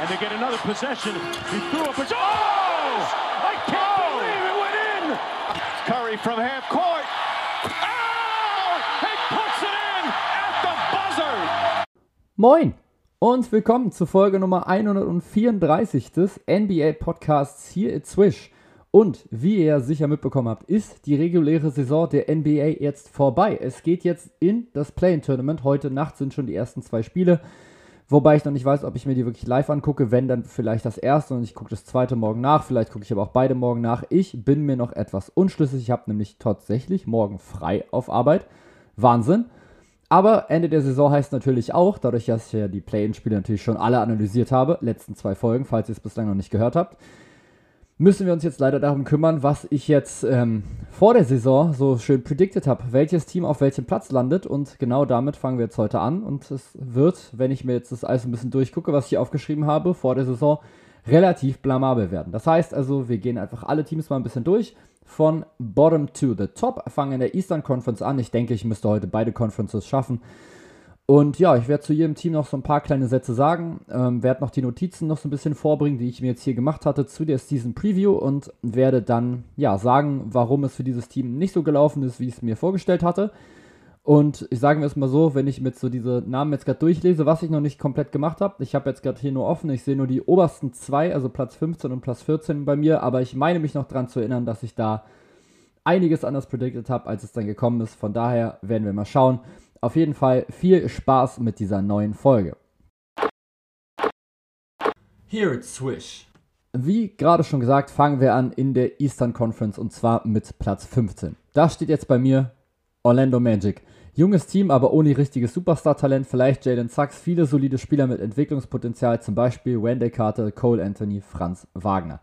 and they get another possession. He threw up a... Oh! I can't believe it went in! Curry from half court. Oh! He puts it in at the buzzer! Moin und willkommen zu Folge Nummer 134 des NBA Podcasts hier at Swish. Und wie ihr sicher mitbekommen habt, ist die reguläre Saison der NBA jetzt vorbei. Es geht jetzt in das Play-In-Tournament. Heute Nacht sind schon die ersten zwei Spiele. Wobei ich noch nicht weiß, ob ich mir die wirklich live angucke. Wenn, dann vielleicht das erste und ich gucke das zweite morgen nach. Vielleicht gucke ich aber auch beide morgen nach. Ich bin mir noch etwas unschlüssig. Ich habe nämlich tatsächlich morgen frei auf Arbeit. Wahnsinn. Aber Ende der Saison heißt natürlich auch, dadurch, dass ich ja die Play-In-Spiele natürlich schon alle analysiert habe, letzten zwei Folgen, falls ihr es bislang noch nicht gehört habt, müssen wir uns jetzt leider darum kümmern, was ich jetzt ähm, vor der Saison so schön predicted habe, welches Team auf welchem Platz landet. Und genau damit fangen wir jetzt heute an. Und es wird, wenn ich mir jetzt das alles ein bisschen durchgucke, was ich hier aufgeschrieben habe, vor der Saison relativ blamabel werden. Das heißt also, wir gehen einfach alle Teams mal ein bisschen durch. Von Bottom to the Top. Fangen in der Eastern Conference an. Ich denke, ich müsste heute beide Conferences schaffen. Und ja, ich werde zu jedem Team noch so ein paar kleine Sätze sagen, ähm, werde noch die Notizen noch so ein bisschen vorbringen, die ich mir jetzt hier gemacht hatte zu der Season Preview und werde dann ja sagen, warum es für dieses Team nicht so gelaufen ist, wie ich es mir vorgestellt hatte. Und ich sage mir es mal so, wenn ich mit so diese Namen jetzt gerade durchlese, was ich noch nicht komplett gemacht habe. Ich habe jetzt gerade hier nur offen, ich sehe nur die obersten zwei, also Platz 15 und Platz 14 bei mir, aber ich meine mich noch daran zu erinnern, dass ich da einiges anders predicted habe, als es dann gekommen ist. Von daher werden wir mal schauen. Auf jeden Fall viel Spaß mit dieser neuen Folge. Here it's Swish. Wie gerade schon gesagt, fangen wir an in der Eastern Conference und zwar mit Platz 15. Da steht jetzt bei mir Orlando Magic. Junges Team, aber ohne richtiges Superstar-Talent. Vielleicht Jalen Sachs, viele solide Spieler mit Entwicklungspotenzial, zum Beispiel Wendell Carter, Cole Anthony, Franz Wagner.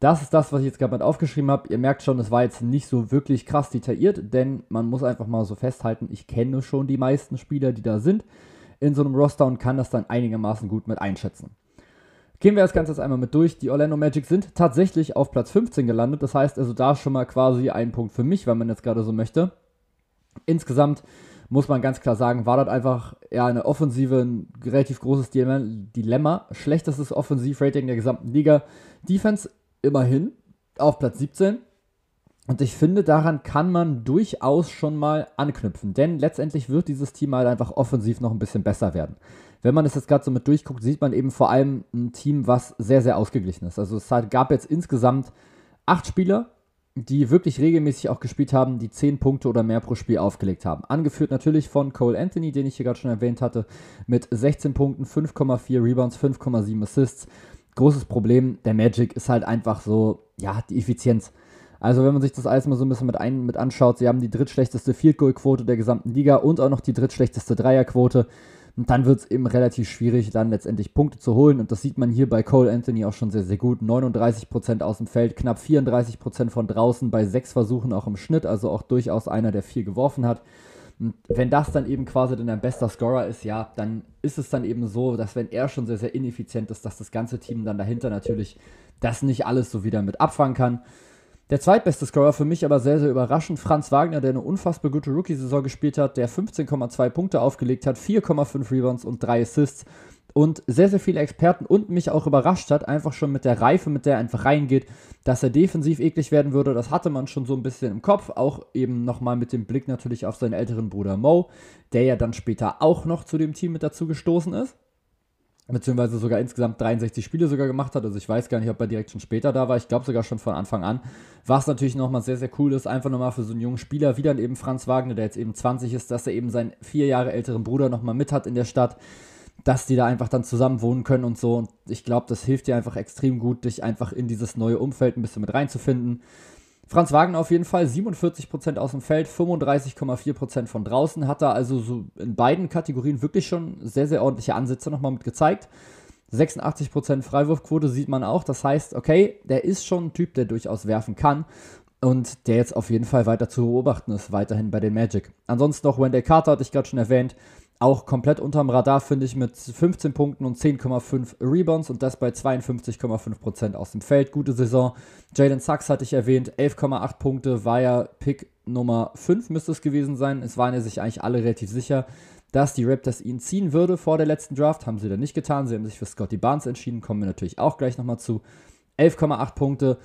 Das ist das, was ich jetzt gerade mit aufgeschrieben habe. Ihr merkt schon, es war jetzt nicht so wirklich krass detailliert, denn man muss einfach mal so festhalten, ich kenne schon die meisten Spieler, die da sind in so einem Roster und kann das dann einigermaßen gut mit einschätzen. Gehen wir das Ganze jetzt einmal mit durch. Die Orlando Magic sind tatsächlich auf Platz 15 gelandet. Das heißt also da schon mal quasi ein Punkt für mich, wenn man jetzt gerade so möchte. Insgesamt muss man ganz klar sagen, war das einfach ja eine Offensive, ein relativ großes Dilemma. Schlechtestes Offensivrating der gesamten Liga. Defense immerhin auf Platz 17. Und ich finde, daran kann man durchaus schon mal anknüpfen, denn letztendlich wird dieses Team halt einfach offensiv noch ein bisschen besser werden. Wenn man es jetzt gerade so mit durchguckt, sieht man eben vor allem ein Team, was sehr, sehr ausgeglichen ist. Also es gab jetzt insgesamt acht Spieler, die wirklich regelmäßig auch gespielt haben, die 10 Punkte oder mehr pro Spiel aufgelegt haben. Angeführt natürlich von Cole Anthony, den ich hier gerade schon erwähnt hatte, mit 16 Punkten, 5,4 Rebounds, 5,7 Assists großes Problem der Magic ist halt einfach so, ja, die Effizienz. Also wenn man sich das alles mal so ein bisschen mit, ein, mit anschaut, sie haben die drittschlechteste Field Goal Quote der gesamten Liga und auch noch die drittschlechteste Dreierquote. Und dann wird es eben relativ schwierig, dann letztendlich Punkte zu holen. Und das sieht man hier bei Cole Anthony auch schon sehr, sehr gut. 39% aus dem Feld, knapp 34% von draußen, bei sechs Versuchen auch im Schnitt. Also auch durchaus einer, der viel geworfen hat. Und wenn das dann eben quasi dann ein bester Scorer ist, ja, dann ist es dann eben so, dass wenn er schon sehr, sehr ineffizient ist, dass das ganze Team dann dahinter natürlich das nicht alles so wieder mit abfangen kann. Der zweitbeste Scorer für mich aber sehr, sehr überraschend, Franz Wagner, der eine unfassbar gute Rookie-Saison gespielt hat, der 15,2 Punkte aufgelegt hat, 4,5 Rebounds und 3 Assists und sehr, sehr viele Experten und mich auch überrascht hat, einfach schon mit der Reife, mit der er einfach reingeht, dass er defensiv eklig werden würde. Das hatte man schon so ein bisschen im Kopf, auch eben nochmal mit dem Blick natürlich auf seinen älteren Bruder Mo, der ja dann später auch noch zu dem Team mit dazu gestoßen ist. Beziehungsweise sogar insgesamt 63 Spiele sogar gemacht hat. Also ich weiß gar nicht, ob er direkt schon später da war. Ich glaube sogar schon von Anfang an. Was natürlich nochmal sehr, sehr cool ist, einfach nochmal für so einen jungen Spieler, wie dann eben Franz Wagner, der jetzt eben 20 ist, dass er eben seinen vier Jahre älteren Bruder nochmal mit hat in der Stadt dass die da einfach dann zusammen wohnen können und so. Und ich glaube, das hilft dir einfach extrem gut, dich einfach in dieses neue Umfeld ein bisschen mit reinzufinden. Franz Wagner auf jeden Fall 47% aus dem Feld, 35,4% von draußen. Hat da also so in beiden Kategorien wirklich schon sehr, sehr ordentliche Ansätze nochmal mit gezeigt. 86% Freiwurfquote sieht man auch. Das heißt, okay, der ist schon ein Typ, der durchaus werfen kann. Und der jetzt auf jeden Fall weiter zu beobachten ist, weiterhin bei den Magic. Ansonsten noch Wendell Carter, hatte ich gerade schon erwähnt, auch komplett unterm Radar, finde ich, mit 15 Punkten und 10,5 Rebounds und das bei 52,5% aus dem Feld. Gute Saison. Jalen Sachs hatte ich erwähnt, 11,8 Punkte, war ja Pick Nummer 5 müsste es gewesen sein. Es waren ja sich eigentlich alle relativ sicher, dass die Raptors ihn ziehen würde vor der letzten Draft. Haben sie dann nicht getan. Sie haben sich für Scotty Barnes entschieden. Kommen wir natürlich auch gleich nochmal zu. 11,8 Punkte,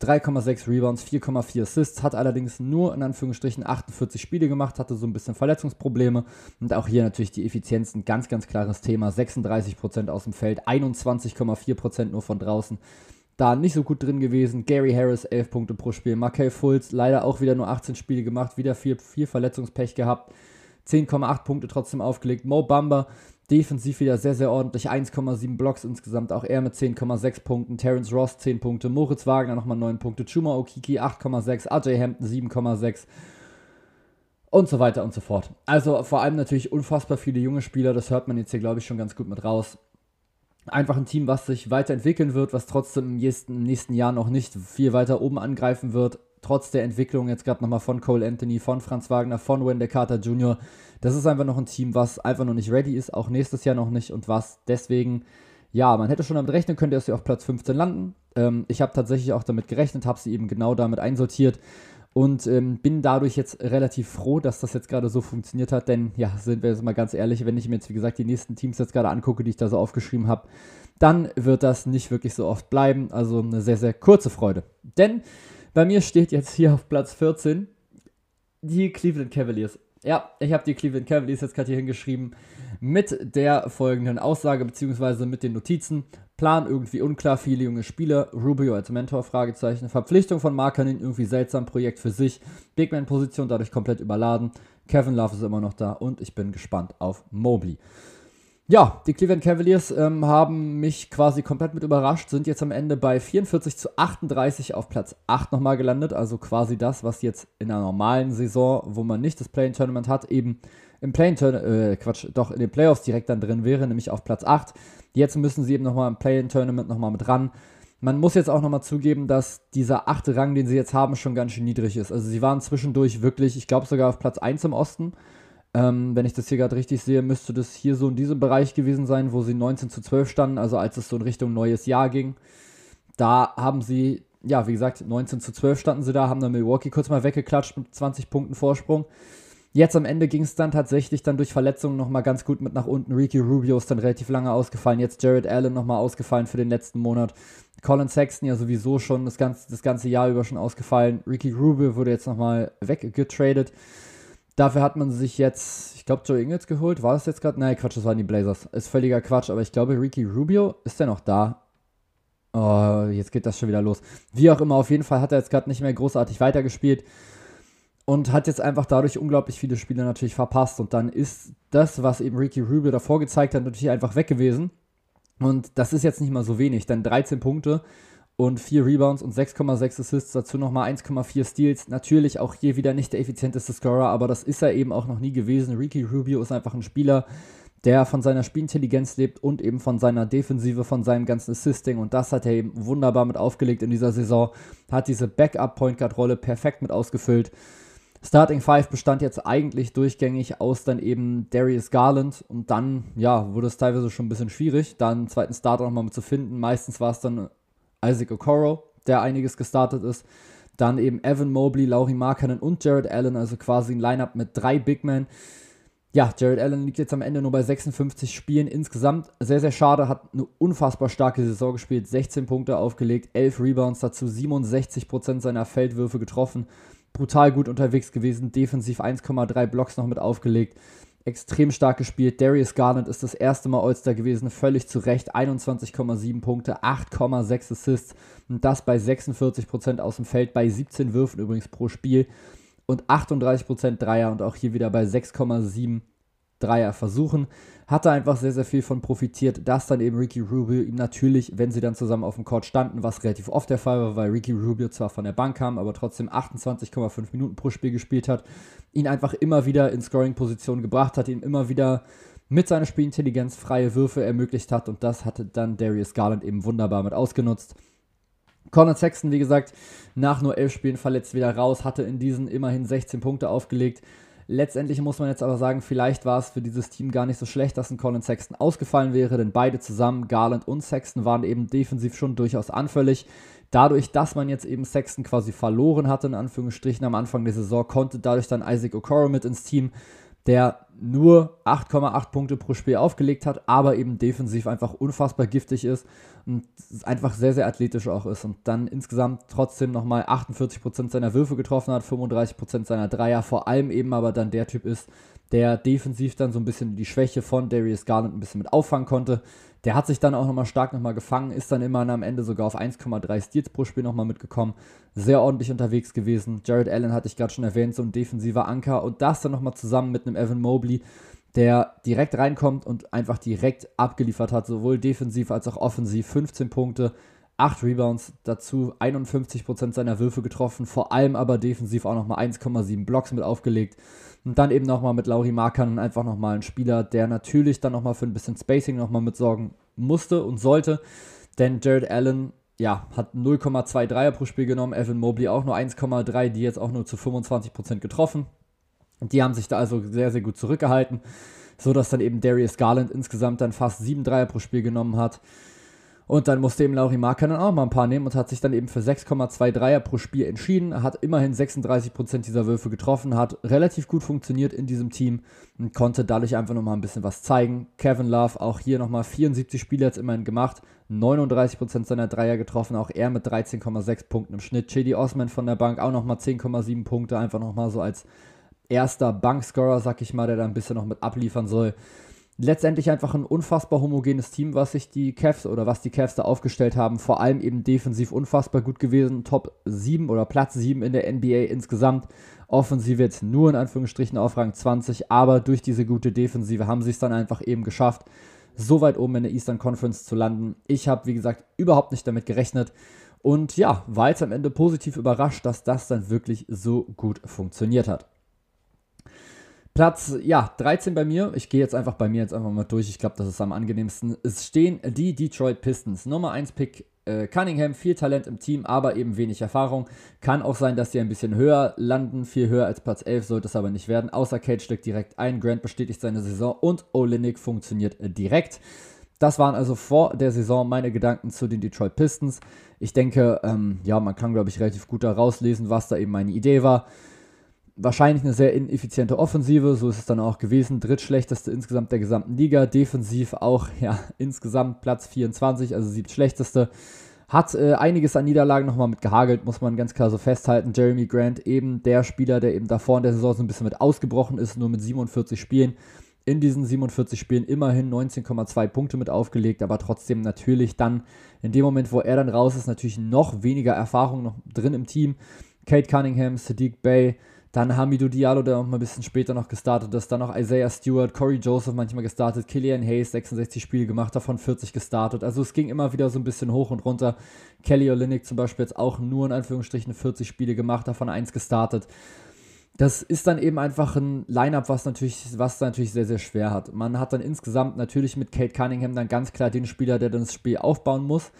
3,6 Rebounds, 4,4 Assists, hat allerdings nur in Anführungsstrichen 48 Spiele gemacht, hatte so ein bisschen Verletzungsprobleme und auch hier natürlich die Effizienz ein ganz, ganz klares Thema. 36% aus dem Feld, 21,4% nur von draußen. Da nicht so gut drin gewesen. Gary Harris 11 Punkte pro Spiel. Markel Fultz leider auch wieder nur 18 Spiele gemacht, wieder viel, viel Verletzungspech gehabt. 10,8 Punkte trotzdem aufgelegt. Mo Bamba defensiv wieder sehr, sehr ordentlich. 1,7 Blocks insgesamt. Auch er mit 10,6 Punkten. Terence Ross 10 Punkte. Moritz Wagner nochmal 9 Punkte. Chuma Okiki 8,6. AJ Hampton 7,6. Und so weiter und so fort. Also vor allem natürlich unfassbar viele junge Spieler. Das hört man jetzt hier, glaube ich, schon ganz gut mit raus. Einfach ein Team, was sich weiterentwickeln wird, was trotzdem im nächsten, im nächsten Jahr noch nicht viel weiter oben angreifen wird trotz der Entwicklung jetzt gerade nochmal von Cole Anthony, von Franz Wagner, von Wendell Carter Jr., das ist einfach noch ein Team, was einfach noch nicht ready ist, auch nächstes Jahr noch nicht und was deswegen, ja, man hätte schon damit rechnen können, dass sie auf Platz 15 landen. Ähm, ich habe tatsächlich auch damit gerechnet, habe sie eben genau damit einsortiert und ähm, bin dadurch jetzt relativ froh, dass das jetzt gerade so funktioniert hat, denn ja, sind wir jetzt mal ganz ehrlich, wenn ich mir jetzt wie gesagt die nächsten Teams jetzt gerade angucke, die ich da so aufgeschrieben habe, dann wird das nicht wirklich so oft bleiben. Also eine sehr, sehr kurze Freude. Denn bei mir steht jetzt hier auf Platz 14 die Cleveland Cavaliers. Ja, ich habe die Cleveland Cavaliers jetzt gerade hier hingeschrieben mit der folgenden Aussage beziehungsweise mit den Notizen. Plan irgendwie unklar, viele junge Spieler, Rubio als Mentor, Fragezeichen, Verpflichtung von Markanin, irgendwie seltsam, Projekt für sich, Bigman-Position dadurch komplett überladen, Kevin Love ist immer noch da und ich bin gespannt auf Mobley. Ja, die Cleveland Cavaliers ähm, haben mich quasi komplett mit überrascht, sind jetzt am Ende bei 44 zu 38 auf Platz 8 nochmal gelandet, also quasi das, was jetzt in einer normalen Saison, wo man nicht das Play-In-Tournament hat, eben im Play-In-Tournament, äh, Quatsch, doch in den Playoffs direkt dann drin wäre, nämlich auf Platz 8. Jetzt müssen sie eben nochmal im Play-In-Tournament nochmal mit ran. Man muss jetzt auch nochmal zugeben, dass dieser achte Rang, den sie jetzt haben, schon ganz schön niedrig ist. Also sie waren zwischendurch wirklich, ich glaube sogar auf Platz 1 im Osten ähm, wenn ich das hier gerade richtig sehe, müsste das hier so in diesem Bereich gewesen sein, wo sie 19 zu 12 standen, also als es so in Richtung neues Jahr ging. Da haben sie, ja, wie gesagt, 19 zu 12 standen sie da, haben dann Milwaukee kurz mal weggeklatscht mit 20 Punkten Vorsprung. Jetzt am Ende ging es dann tatsächlich dann durch Verletzungen nochmal ganz gut mit nach unten. Ricky Rubio ist dann relativ lange ausgefallen. Jetzt Jared Allen nochmal ausgefallen für den letzten Monat. Colin Sexton ja sowieso schon das ganze, das ganze Jahr über schon ausgefallen. Ricky Rubio wurde jetzt nochmal weggetradet. Dafür hat man sich jetzt, ich glaube, Joe Ingles geholt. War das jetzt gerade? Nein, Quatsch, das waren die Blazers. Ist völliger Quatsch, aber ich glaube, Ricky Rubio, ist der noch da? Oh, jetzt geht das schon wieder los. Wie auch immer, auf jeden Fall hat er jetzt gerade nicht mehr großartig weitergespielt und hat jetzt einfach dadurch unglaublich viele Spiele natürlich verpasst. Und dann ist das, was eben Ricky Rubio davor gezeigt hat, natürlich einfach weg gewesen. Und das ist jetzt nicht mal so wenig, denn 13 Punkte und 4 Rebounds und 6,6 Assists, dazu nochmal 1,4 Steals. Natürlich auch hier wieder nicht der effizienteste Scorer, aber das ist er eben auch noch nie gewesen. Ricky Rubio ist einfach ein Spieler, der von seiner Spielintelligenz lebt und eben von seiner Defensive, von seinem ganzen Assisting. Und das hat er eben wunderbar mit aufgelegt in dieser Saison. Hat diese Backup-Point Guard-Rolle perfekt mit ausgefüllt. Starting Five bestand jetzt eigentlich durchgängig aus dann eben Darius Garland und dann, ja, wurde es teilweise schon ein bisschen schwierig, da einen zweiten Starter nochmal mit zu finden. Meistens war es dann Isaac Okoro, der einiges gestartet ist. Dann eben Evan Mobley, Laurie Markkanen und Jared Allen, also quasi ein Lineup mit drei Big Men. Ja, Jared Allen liegt jetzt am Ende nur bei 56 Spielen insgesamt. Sehr, sehr schade, hat eine unfassbar starke Saison gespielt, 16 Punkte aufgelegt, 11 Rebounds, dazu 67% seiner Feldwürfe getroffen. Brutal gut unterwegs gewesen, defensiv 1,3 Blocks noch mit aufgelegt extrem stark gespielt. Darius Garland ist das erste Mal All-Star gewesen, völlig zu Recht. 21,7 Punkte, 8,6 Assists und das bei 46% aus dem Feld, bei 17 Würfen übrigens pro Spiel und 38% Dreier und auch hier wieder bei 6,7 Dreier versuchen. Hat er einfach sehr, sehr viel von profitiert, dass dann eben Ricky Rubio ihm natürlich, wenn sie dann zusammen auf dem Court standen, was relativ oft der Fall war, weil Ricky Rubio zwar von der Bank kam, aber trotzdem 28,5 Minuten pro Spiel gespielt hat, ihn einfach immer wieder in Scoring-Position gebracht hat, ihm immer wieder mit seiner Spielintelligenz freie Würfe ermöglicht hat und das hatte dann Darius Garland eben wunderbar mit ausgenutzt. Conor Sexton, wie gesagt, nach nur elf Spielen verletzt wieder raus, hatte in diesen immerhin 16 Punkte aufgelegt, Letztendlich muss man jetzt aber sagen, vielleicht war es für dieses Team gar nicht so schlecht, dass ein Colin Sexton ausgefallen wäre, denn beide zusammen, Garland und Sexton, waren eben defensiv schon durchaus anfällig. Dadurch, dass man jetzt eben Sexton quasi verloren hatte, in Anführungsstrichen am Anfang der Saison, konnte dadurch dann Isaac Okoro mit ins Team. Der nur 8,8 Punkte pro Spiel aufgelegt hat, aber eben defensiv einfach unfassbar giftig ist und einfach sehr, sehr athletisch auch ist und dann insgesamt trotzdem nochmal 48% seiner Würfe getroffen hat, 35% seiner Dreier, vor allem eben aber dann der Typ ist, der defensiv dann so ein bisschen die Schwäche von Darius Garland ein bisschen mit auffangen konnte. Der hat sich dann auch nochmal stark nochmal gefangen, ist dann immerhin am Ende sogar auf 1,3 Steals pro Spiel nochmal mitgekommen. Sehr ordentlich unterwegs gewesen. Jared Allen hatte ich gerade schon erwähnt, so ein defensiver Anker. Und das dann nochmal zusammen mit einem Evan Mobley, der direkt reinkommt und einfach direkt abgeliefert hat, sowohl defensiv als auch offensiv. 15 Punkte, 8 Rebounds, dazu 51% seiner Würfe getroffen, vor allem aber defensiv auch nochmal 1,7 Blocks mit aufgelegt. Und dann eben nochmal mit Lauri Markan einfach nochmal ein Spieler, der natürlich dann nochmal für ein bisschen Spacing nochmal mitsorgen musste und sollte. Denn Jared Allen, ja, hat 0,2 Dreier pro Spiel genommen, Evan Mobley auch nur 1,3, die jetzt auch nur zu 25% getroffen. Die haben sich da also sehr, sehr gut zurückgehalten, sodass dann eben Darius Garland insgesamt dann fast 7 Dreier pro Spiel genommen hat. Und dann musste eben Lauri Markkanen auch mal ein paar nehmen und hat sich dann eben für 6,2 Dreier pro Spiel entschieden. Hat immerhin 36% dieser Würfe getroffen, hat relativ gut funktioniert in diesem Team und konnte dadurch einfach nochmal ein bisschen was zeigen. Kevin Love auch hier nochmal 74 Spiele jetzt immerhin gemacht, 39% seiner Dreier getroffen, auch er mit 13,6 Punkten im Schnitt. Chedi Osman von der Bank auch nochmal 10,7 Punkte, einfach nochmal so als erster Bankscorer, sag ich mal, der da ein bisschen noch mit abliefern soll letztendlich einfach ein unfassbar homogenes Team, was sich die Cavs oder was die Cavs da aufgestellt haben. Vor allem eben defensiv unfassbar gut gewesen. Top 7 oder Platz 7 in der NBA insgesamt. Offensive jetzt nur in Anführungsstrichen auf Rang 20, aber durch diese gute Defensive haben sie es dann einfach eben geschafft, so weit oben in der Eastern Conference zu landen. Ich habe, wie gesagt, überhaupt nicht damit gerechnet. Und ja, war jetzt am Ende positiv überrascht, dass das dann wirklich so gut funktioniert hat. Platz, ja, 13 bei mir. Ich gehe jetzt einfach bei mir jetzt einfach mal durch. Ich glaube, das ist am angenehmsten. Es stehen die Detroit Pistons. Nummer 1 Pick äh, Cunningham, viel Talent im Team, aber eben wenig Erfahrung. Kann auch sein, dass sie ein bisschen höher landen, viel höher als Platz 11, sollte es aber nicht werden. Außer Cage steckt direkt ein, Grant bestätigt seine Saison und Olinik funktioniert direkt. Das waren also vor der Saison meine Gedanken zu den Detroit Pistons. Ich denke, ähm, ja, man kann, glaube ich, relativ gut da rauslesen, was da eben meine Idee war wahrscheinlich eine sehr ineffiziente Offensive, so ist es dann auch gewesen. Drittschlechteste insgesamt der gesamten Liga. Defensiv auch, ja, insgesamt Platz 24, also siebtschlechteste. Hat äh, einiges an Niederlagen nochmal mit gehagelt, muss man ganz klar so festhalten. Jeremy Grant, eben der Spieler, der eben davor in der Saison so ein bisschen mit ausgebrochen ist, nur mit 47 Spielen. In diesen 47 Spielen immerhin 19,2 Punkte mit aufgelegt, aber trotzdem natürlich dann in dem Moment, wo er dann raus ist, natürlich noch weniger Erfahrung noch drin im Team. Kate Cunningham, Sadiq Bay, dann Hamidou Diallo, der auch mal ein bisschen später noch gestartet ist. Dann noch Isaiah Stewart, Corey Joseph manchmal gestartet. Killian Hayes, 66 Spiele gemacht, davon 40 gestartet. Also es ging immer wieder so ein bisschen hoch und runter. Kelly Olynyk zum Beispiel jetzt auch nur in Anführungsstrichen 40 Spiele gemacht, davon eins gestartet. Das ist dann eben einfach ein Line-Up, was natürlich, was natürlich sehr, sehr schwer hat. Man hat dann insgesamt natürlich mit Kate Cunningham dann ganz klar den Spieler, der dann das Spiel aufbauen muss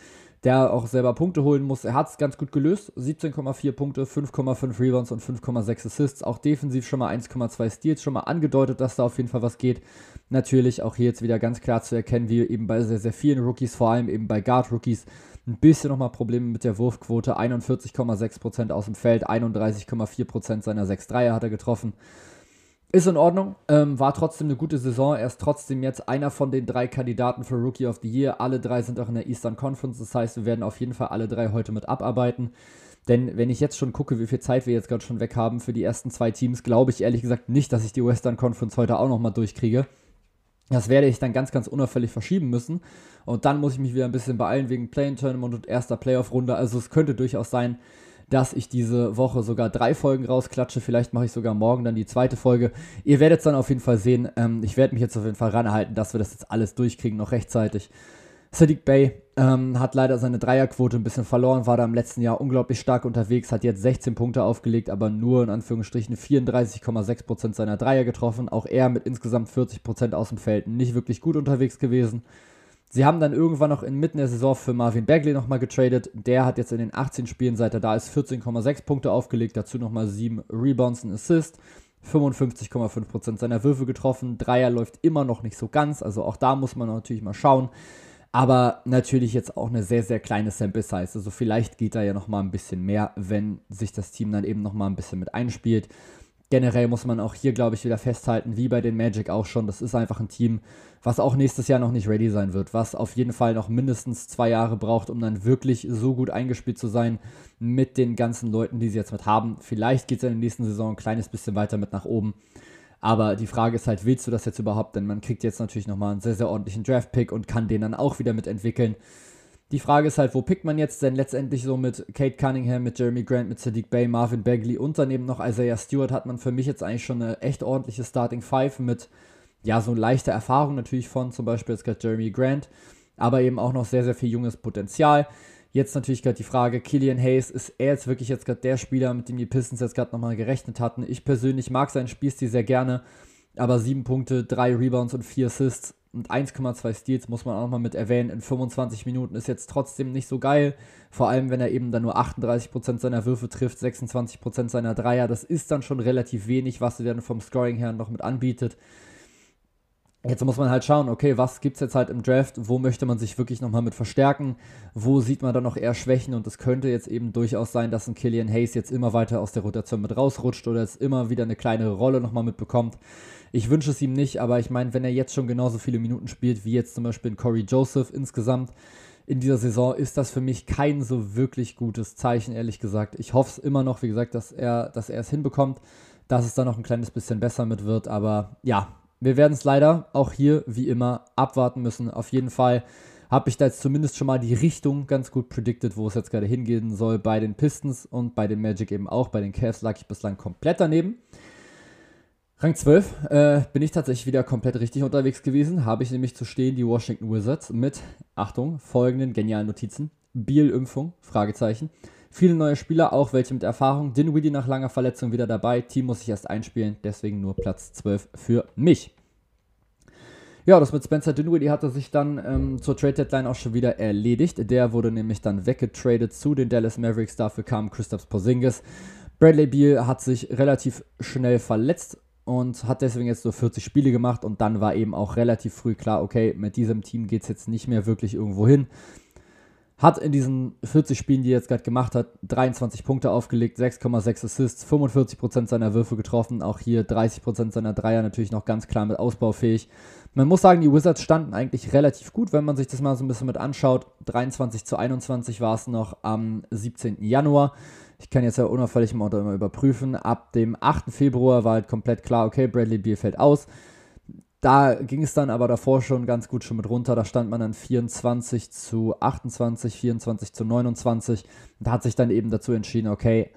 der auch selber Punkte holen muss. Er hat es ganz gut gelöst. 17,4 Punkte, 5,5 Rebounds und 5,6 Assists. Auch defensiv schon mal 1,2 Steals, schon mal angedeutet, dass da auf jeden Fall was geht. Natürlich auch hier jetzt wieder ganz klar zu erkennen, wie eben bei sehr, sehr vielen Rookies, vor allem eben bei Guard-Rookies, ein bisschen nochmal Probleme mit der Wurfquote. 41,6% aus dem Feld, 31,4% seiner 6 Dreier hat er getroffen. Ist in Ordnung, ähm, war trotzdem eine gute Saison. Er ist trotzdem jetzt einer von den drei Kandidaten für Rookie of the Year. Alle drei sind auch in der Eastern Conference. Das heißt, wir werden auf jeden Fall alle drei heute mit abarbeiten. Denn wenn ich jetzt schon gucke, wie viel Zeit wir jetzt gerade schon weg haben für die ersten zwei Teams, glaube ich ehrlich gesagt nicht, dass ich die Western Conference heute auch nochmal durchkriege. Das werde ich dann ganz, ganz unauffällig verschieben müssen. Und dann muss ich mich wieder ein bisschen beeilen wegen Play-In-Tournament und erster Playoff-Runde. Also es könnte durchaus sein, dass ich diese Woche sogar drei Folgen rausklatsche. Vielleicht mache ich sogar morgen dann die zweite Folge. Ihr werdet es dann auf jeden Fall sehen. Ähm, ich werde mich jetzt auf jeden Fall ranhalten, dass wir das jetzt alles durchkriegen, noch rechtzeitig. Sadiq Bey ähm, hat leider seine Dreierquote ein bisschen verloren, war da im letzten Jahr unglaublich stark unterwegs, hat jetzt 16 Punkte aufgelegt, aber nur in Anführungsstrichen 34,6% seiner Dreier getroffen. Auch er mit insgesamt 40% aus dem Feld nicht wirklich gut unterwegs gewesen. Sie haben dann irgendwann noch inmitten der Saison für Marvin Bagley nochmal getradet. Der hat jetzt in den 18 Spielen, seit er da ist, 14,6 Punkte aufgelegt, dazu nochmal 7 Rebounds und Assists. 55,5% seiner Würfe getroffen. Dreier läuft immer noch nicht so ganz, also auch da muss man natürlich mal schauen. Aber natürlich jetzt auch eine sehr, sehr kleine Sample Size. Also vielleicht geht da ja nochmal ein bisschen mehr, wenn sich das Team dann eben nochmal ein bisschen mit einspielt. Generell muss man auch hier, glaube ich, wieder festhalten, wie bei den Magic auch schon, das ist einfach ein Team, was auch nächstes Jahr noch nicht ready sein wird, was auf jeden Fall noch mindestens zwei Jahre braucht, um dann wirklich so gut eingespielt zu sein mit den ganzen Leuten, die sie jetzt mit haben. Vielleicht geht es in der nächsten Saison ein kleines bisschen weiter mit nach oben. Aber die Frage ist halt, willst du das jetzt überhaupt? Denn man kriegt jetzt natürlich nochmal einen sehr, sehr ordentlichen Draft-Pick und kann den dann auch wieder mitentwickeln. Die Frage ist halt, wo pickt man jetzt denn letztendlich so mit Kate Cunningham, mit Jeremy Grant, mit Sadiq Bay, Marvin Bagley und daneben noch Isaiah Stewart hat man für mich jetzt eigentlich schon eine echt ordentliche Starting Five mit, ja, so leichter Erfahrung natürlich von zum Beispiel jetzt gerade Jeremy Grant, aber eben auch noch sehr, sehr viel junges Potenzial. Jetzt natürlich gerade die Frage, Killian Hayes, ist er jetzt wirklich jetzt gerade der Spieler, mit dem die Pistons jetzt gerade nochmal gerechnet hatten? Ich persönlich mag seinen Spielstil sehr gerne, aber sieben Punkte, drei Rebounds und vier Assists und 1,2 Steals muss man auch nochmal mit erwähnen. In 25 Minuten ist jetzt trotzdem nicht so geil. Vor allem, wenn er eben dann nur 38% seiner Würfe trifft, 26% seiner Dreier. Das ist dann schon relativ wenig, was er dann vom Scoring her noch mit anbietet. Jetzt muss man halt schauen, okay, was gibt es jetzt halt im Draft? Wo möchte man sich wirklich nochmal mit verstärken? Wo sieht man dann noch eher Schwächen? Und es könnte jetzt eben durchaus sein, dass ein Killian Hayes jetzt immer weiter aus der Rotation mit rausrutscht oder jetzt immer wieder eine kleinere Rolle nochmal mitbekommt. Ich wünsche es ihm nicht, aber ich meine, wenn er jetzt schon genauso viele Minuten spielt, wie jetzt zum Beispiel Corey Joseph insgesamt in dieser Saison, ist das für mich kein so wirklich gutes Zeichen, ehrlich gesagt. Ich hoffe es immer noch, wie gesagt, dass er, dass er es hinbekommt, dass es dann noch ein kleines bisschen besser mit wird. Aber ja, wir werden es leider auch hier wie immer abwarten müssen. Auf jeden Fall habe ich da jetzt zumindest schon mal die Richtung ganz gut predicted, wo es jetzt gerade hingehen soll bei den Pistons und bei den Magic eben auch. Bei den Cavs lag ich bislang komplett daneben. Rang 12 äh, bin ich tatsächlich wieder komplett richtig unterwegs gewesen. Habe ich nämlich zu stehen die Washington Wizards mit, Achtung, folgenden genialen Notizen. Biel-Impfung, Fragezeichen. Viele neue Spieler, auch welche mit Erfahrung. Dinwiddie nach langer Verletzung wieder dabei. Team muss sich erst einspielen, deswegen nur Platz 12 für mich. Ja, das mit Spencer Dinwiddie hatte sich dann ähm, zur Trade Deadline auch schon wieder erledigt. Der wurde nämlich dann weggetradet zu den Dallas Mavericks. Dafür kam Christoph Porzingis. Bradley Beal hat sich relativ schnell verletzt und hat deswegen jetzt so 40 Spiele gemacht und dann war eben auch relativ früh klar, okay, mit diesem Team geht es jetzt nicht mehr wirklich irgendwo hin. Hat in diesen 40 Spielen, die er jetzt gerade gemacht hat, 23 Punkte aufgelegt, 6,6 Assists, 45% seiner Würfe getroffen, auch hier 30% seiner Dreier natürlich noch ganz klar mit ausbaufähig. Man muss sagen, die Wizards standen eigentlich relativ gut, wenn man sich das mal so ein bisschen mit anschaut. 23 zu 21 war es noch am 17. Januar. Ich kann jetzt ja unauffällig mal immer überprüfen. Ab dem 8. Februar war halt komplett klar, okay, Bradley Beal fällt aus. Da ging es dann aber davor schon ganz gut schon mit runter. Da stand man dann 24 zu 28, 24 zu 29. Da hat sich dann eben dazu entschieden, okay,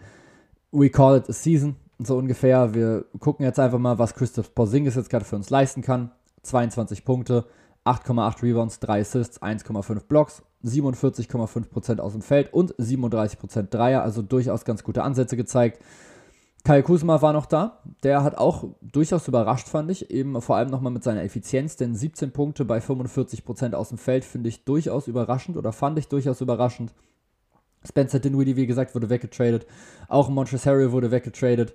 we call it a season, so ungefähr. Wir gucken jetzt einfach mal, was Christoph Porzingis jetzt gerade für uns leisten kann. 22 Punkte, 8,8 Rebounds, 3 Assists, 1,5 Blocks, 47,5% aus dem Feld und 37% Dreier, also durchaus ganz gute Ansätze gezeigt. Kai Kusma war noch da. Der hat auch durchaus überrascht, fand ich. Eben vor allem nochmal mit seiner Effizienz, denn 17 Punkte bei 45% aus dem Feld finde ich durchaus überraschend oder fand ich durchaus überraschend. Spencer Dinwiddie, wie gesagt, wurde weggetradet. Auch Montrezl Harrell wurde weggetradet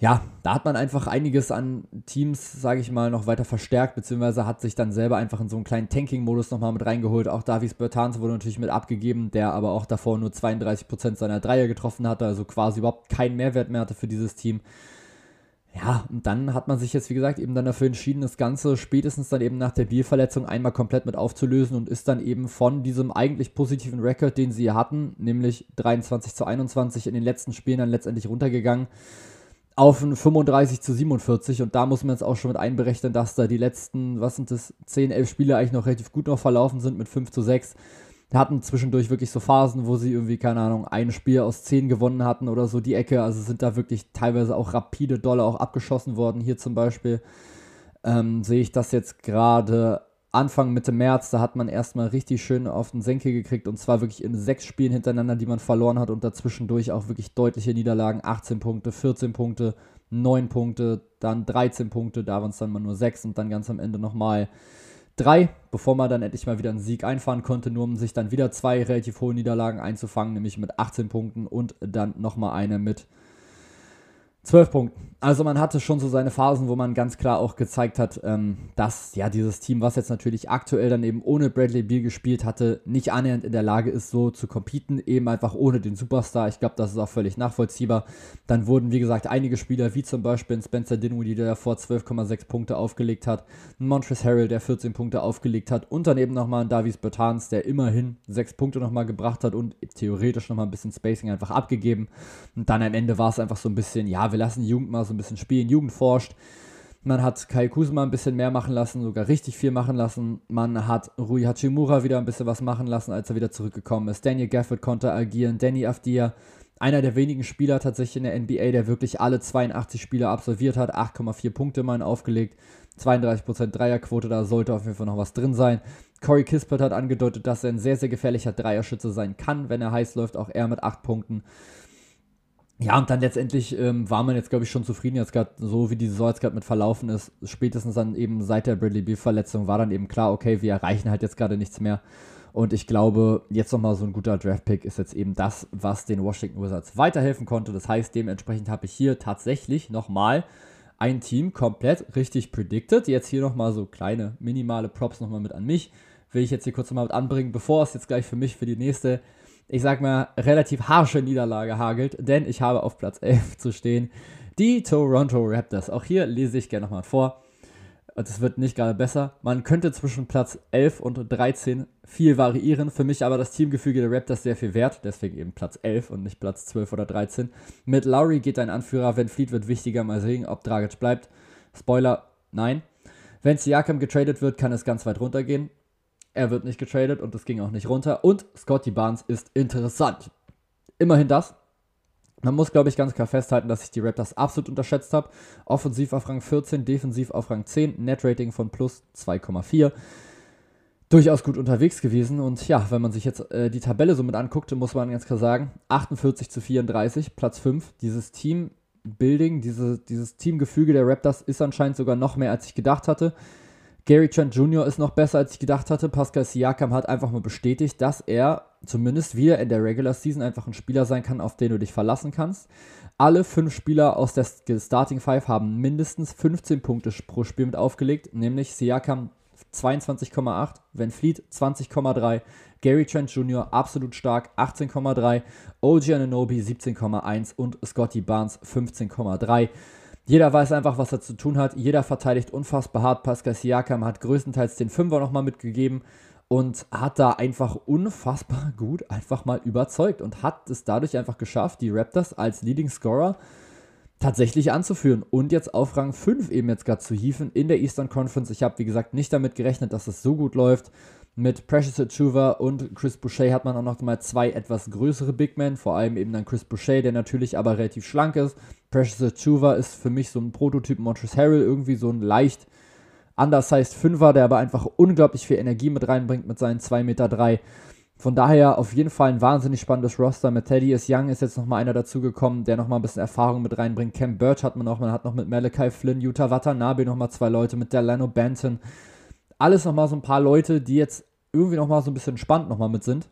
ja, da hat man einfach einiges an Teams, sage ich mal, noch weiter verstärkt, beziehungsweise hat sich dann selber einfach in so einen kleinen Tanking-Modus nochmal mit reingeholt. Auch Davies Bertans wurde natürlich mit abgegeben, der aber auch davor nur 32% seiner Dreier getroffen hatte, also quasi überhaupt keinen Mehrwert mehr hatte für dieses Team. Ja, und dann hat man sich jetzt, wie gesagt, eben dann dafür entschieden, das Ganze spätestens dann eben nach der Bierverletzung einmal komplett mit aufzulösen und ist dann eben von diesem eigentlich positiven Rekord, den sie hatten, nämlich 23 zu 21 in den letzten Spielen dann letztendlich runtergegangen auf ein 35 zu 47 und da muss man jetzt auch schon mit einberechnen, dass da die letzten, was sind das, 10, 11 Spiele eigentlich noch relativ gut noch verlaufen sind mit 5 zu 6. Wir hatten zwischendurch wirklich so Phasen, wo sie irgendwie, keine Ahnung, ein Spiel aus 10 gewonnen hatten oder so die Ecke. Also sind da wirklich teilweise auch rapide Dollar auch abgeschossen worden. Hier zum Beispiel ähm, sehe ich das jetzt gerade Anfang Mitte März, da hat man erstmal richtig schön auf den Senke gekriegt und zwar wirklich in sechs Spielen hintereinander, die man verloren hat und dazwischendurch auch wirklich deutliche Niederlagen. 18 Punkte, 14 Punkte, 9 Punkte, dann 13 Punkte, da waren es dann mal nur 6 und dann ganz am Ende nochmal 3, bevor man dann endlich mal wieder einen Sieg einfahren konnte, nur um sich dann wieder zwei relativ hohe Niederlagen einzufangen, nämlich mit 18 Punkten und dann nochmal eine mit 12 Punkte. Also man hatte schon so seine Phasen, wo man ganz klar auch gezeigt hat, ähm, dass ja dieses Team, was jetzt natürlich aktuell dann eben ohne Bradley Beal gespielt hatte, nicht annähernd in der Lage ist, so zu competen, eben einfach ohne den Superstar. Ich glaube, das ist auch völlig nachvollziehbar. Dann wurden, wie gesagt, einige Spieler, wie zum Beispiel Spencer Dinwiddie, der davor 12,6 Punkte aufgelegt hat, Montres Harrell, der 14 Punkte aufgelegt hat und dann eben nochmal ein Davies Bertans, der immerhin 6 Punkte nochmal gebracht hat und theoretisch nochmal ein bisschen Spacing einfach abgegeben. Und dann am Ende war es einfach so ein bisschen, ja, wir lassen die Jugend mal so ein bisschen spielen. Jugend forscht. Man hat Kai Kusuma ein bisschen mehr machen lassen, sogar richtig viel machen lassen. Man hat Rui Hachimura wieder ein bisschen was machen lassen, als er wieder zurückgekommen ist. Daniel Gafford konnte agieren. Danny Afdia, einer der wenigen Spieler tatsächlich in der NBA, der wirklich alle 82 Spiele absolviert hat. 8,4 Punkte mal aufgelegt. 32% Dreierquote, da sollte auf jeden Fall noch was drin sein. Corey Kispert hat angedeutet, dass er ein sehr, sehr gefährlicher Dreierschütze sein kann, wenn er heiß läuft. Auch er mit 8 Punkten. Ja, und dann letztendlich ähm, war man jetzt, glaube ich, schon zufrieden, jetzt gerade so wie die Saison jetzt gerade mit verlaufen ist. Spätestens dann eben seit der Bradley Beal-Verletzung war dann eben klar, okay, wir erreichen halt jetzt gerade nichts mehr. Und ich glaube, jetzt nochmal so ein guter Draft-Pick ist jetzt eben das, was den Washington Wizards weiterhelfen konnte. Das heißt, dementsprechend habe ich hier tatsächlich nochmal ein Team komplett richtig predicted. Jetzt hier nochmal so kleine, minimale Props nochmal mit an mich. Will ich jetzt hier kurz nochmal mit anbringen, bevor es jetzt gleich für mich für die nächste ich sag mal, relativ harsche Niederlage hagelt, denn ich habe auf Platz 11 zu stehen die Toronto Raptors. Auch hier lese ich gerne nochmal vor. Das wird nicht gerade besser. Man könnte zwischen Platz 11 und 13 viel variieren. Für mich aber das Teamgefüge der Raptors sehr viel wert. Deswegen eben Platz 11 und nicht Platz 12 oder 13. Mit Lowry geht ein Anführer. Wenn Fleet wird wichtiger. Mal sehen, ob Dragic bleibt. Spoiler, nein. Wenn Siakam getradet wird, kann es ganz weit runtergehen. Er wird nicht getradet und es ging auch nicht runter. Und Scotty Barnes ist interessant. Immerhin das. Man muss, glaube ich, ganz klar festhalten, dass ich die Raptors absolut unterschätzt habe. Offensiv auf Rang 14, defensiv auf Rang 10, Net-Rating von plus 2,4. Durchaus gut unterwegs gewesen. Und ja, wenn man sich jetzt äh, die Tabelle so mit anguckt, muss man ganz klar sagen, 48 zu 34, Platz 5. Dieses Team-Building, diese, dieses Teamgefüge der Raptors ist anscheinend sogar noch mehr, als ich gedacht hatte. Gary Trent Jr. ist noch besser, als ich gedacht hatte. Pascal Siakam hat einfach mal bestätigt, dass er zumindest wieder in der Regular Season einfach ein Spieler sein kann, auf den du dich verlassen kannst. Alle fünf Spieler aus der Starting Five haben mindestens 15 Punkte pro Spiel mit aufgelegt, nämlich Siakam 22,8, Van Fleet 20,3, Gary Trent Jr. absolut stark 18,3, OG Ananobi 17,1 und Scotty Barnes 15,3. Jeder weiß einfach, was er zu tun hat. Jeder verteidigt unfassbar hart. Pascal Siakam hat größtenteils den Fünfer nochmal mitgegeben und hat da einfach unfassbar gut einfach mal überzeugt und hat es dadurch einfach geschafft, die Raptors als Leading Scorer tatsächlich anzuführen und jetzt auf Rang 5 eben jetzt gerade zu hieven in der Eastern Conference. Ich habe, wie gesagt, nicht damit gerechnet, dass es so gut läuft. Mit Precious Achuva und Chris Boucher hat man auch noch mal zwei etwas größere Big Men, vor allem eben dann Chris Boucher, der natürlich aber relativ schlank ist. Precious Achuva ist für mich so ein Prototyp Montrezl Harrell, irgendwie so ein leicht undersized Fünfer, der aber einfach unglaublich viel Energie mit reinbringt mit seinen 2,3 Meter. Drei. Von daher auf jeden Fall ein wahnsinnig spannendes Roster. Mit Thaddeus Young ist jetzt nochmal einer dazugekommen, der nochmal ein bisschen Erfahrung mit reinbringt. Cam Birch hat man noch, man hat noch mit Malachi Flynn, Utah Watanabe nochmal zwei Leute, mit Delano Banton. Alles nochmal so ein paar Leute, die jetzt irgendwie nochmal so ein bisschen spannend nochmal mit sind.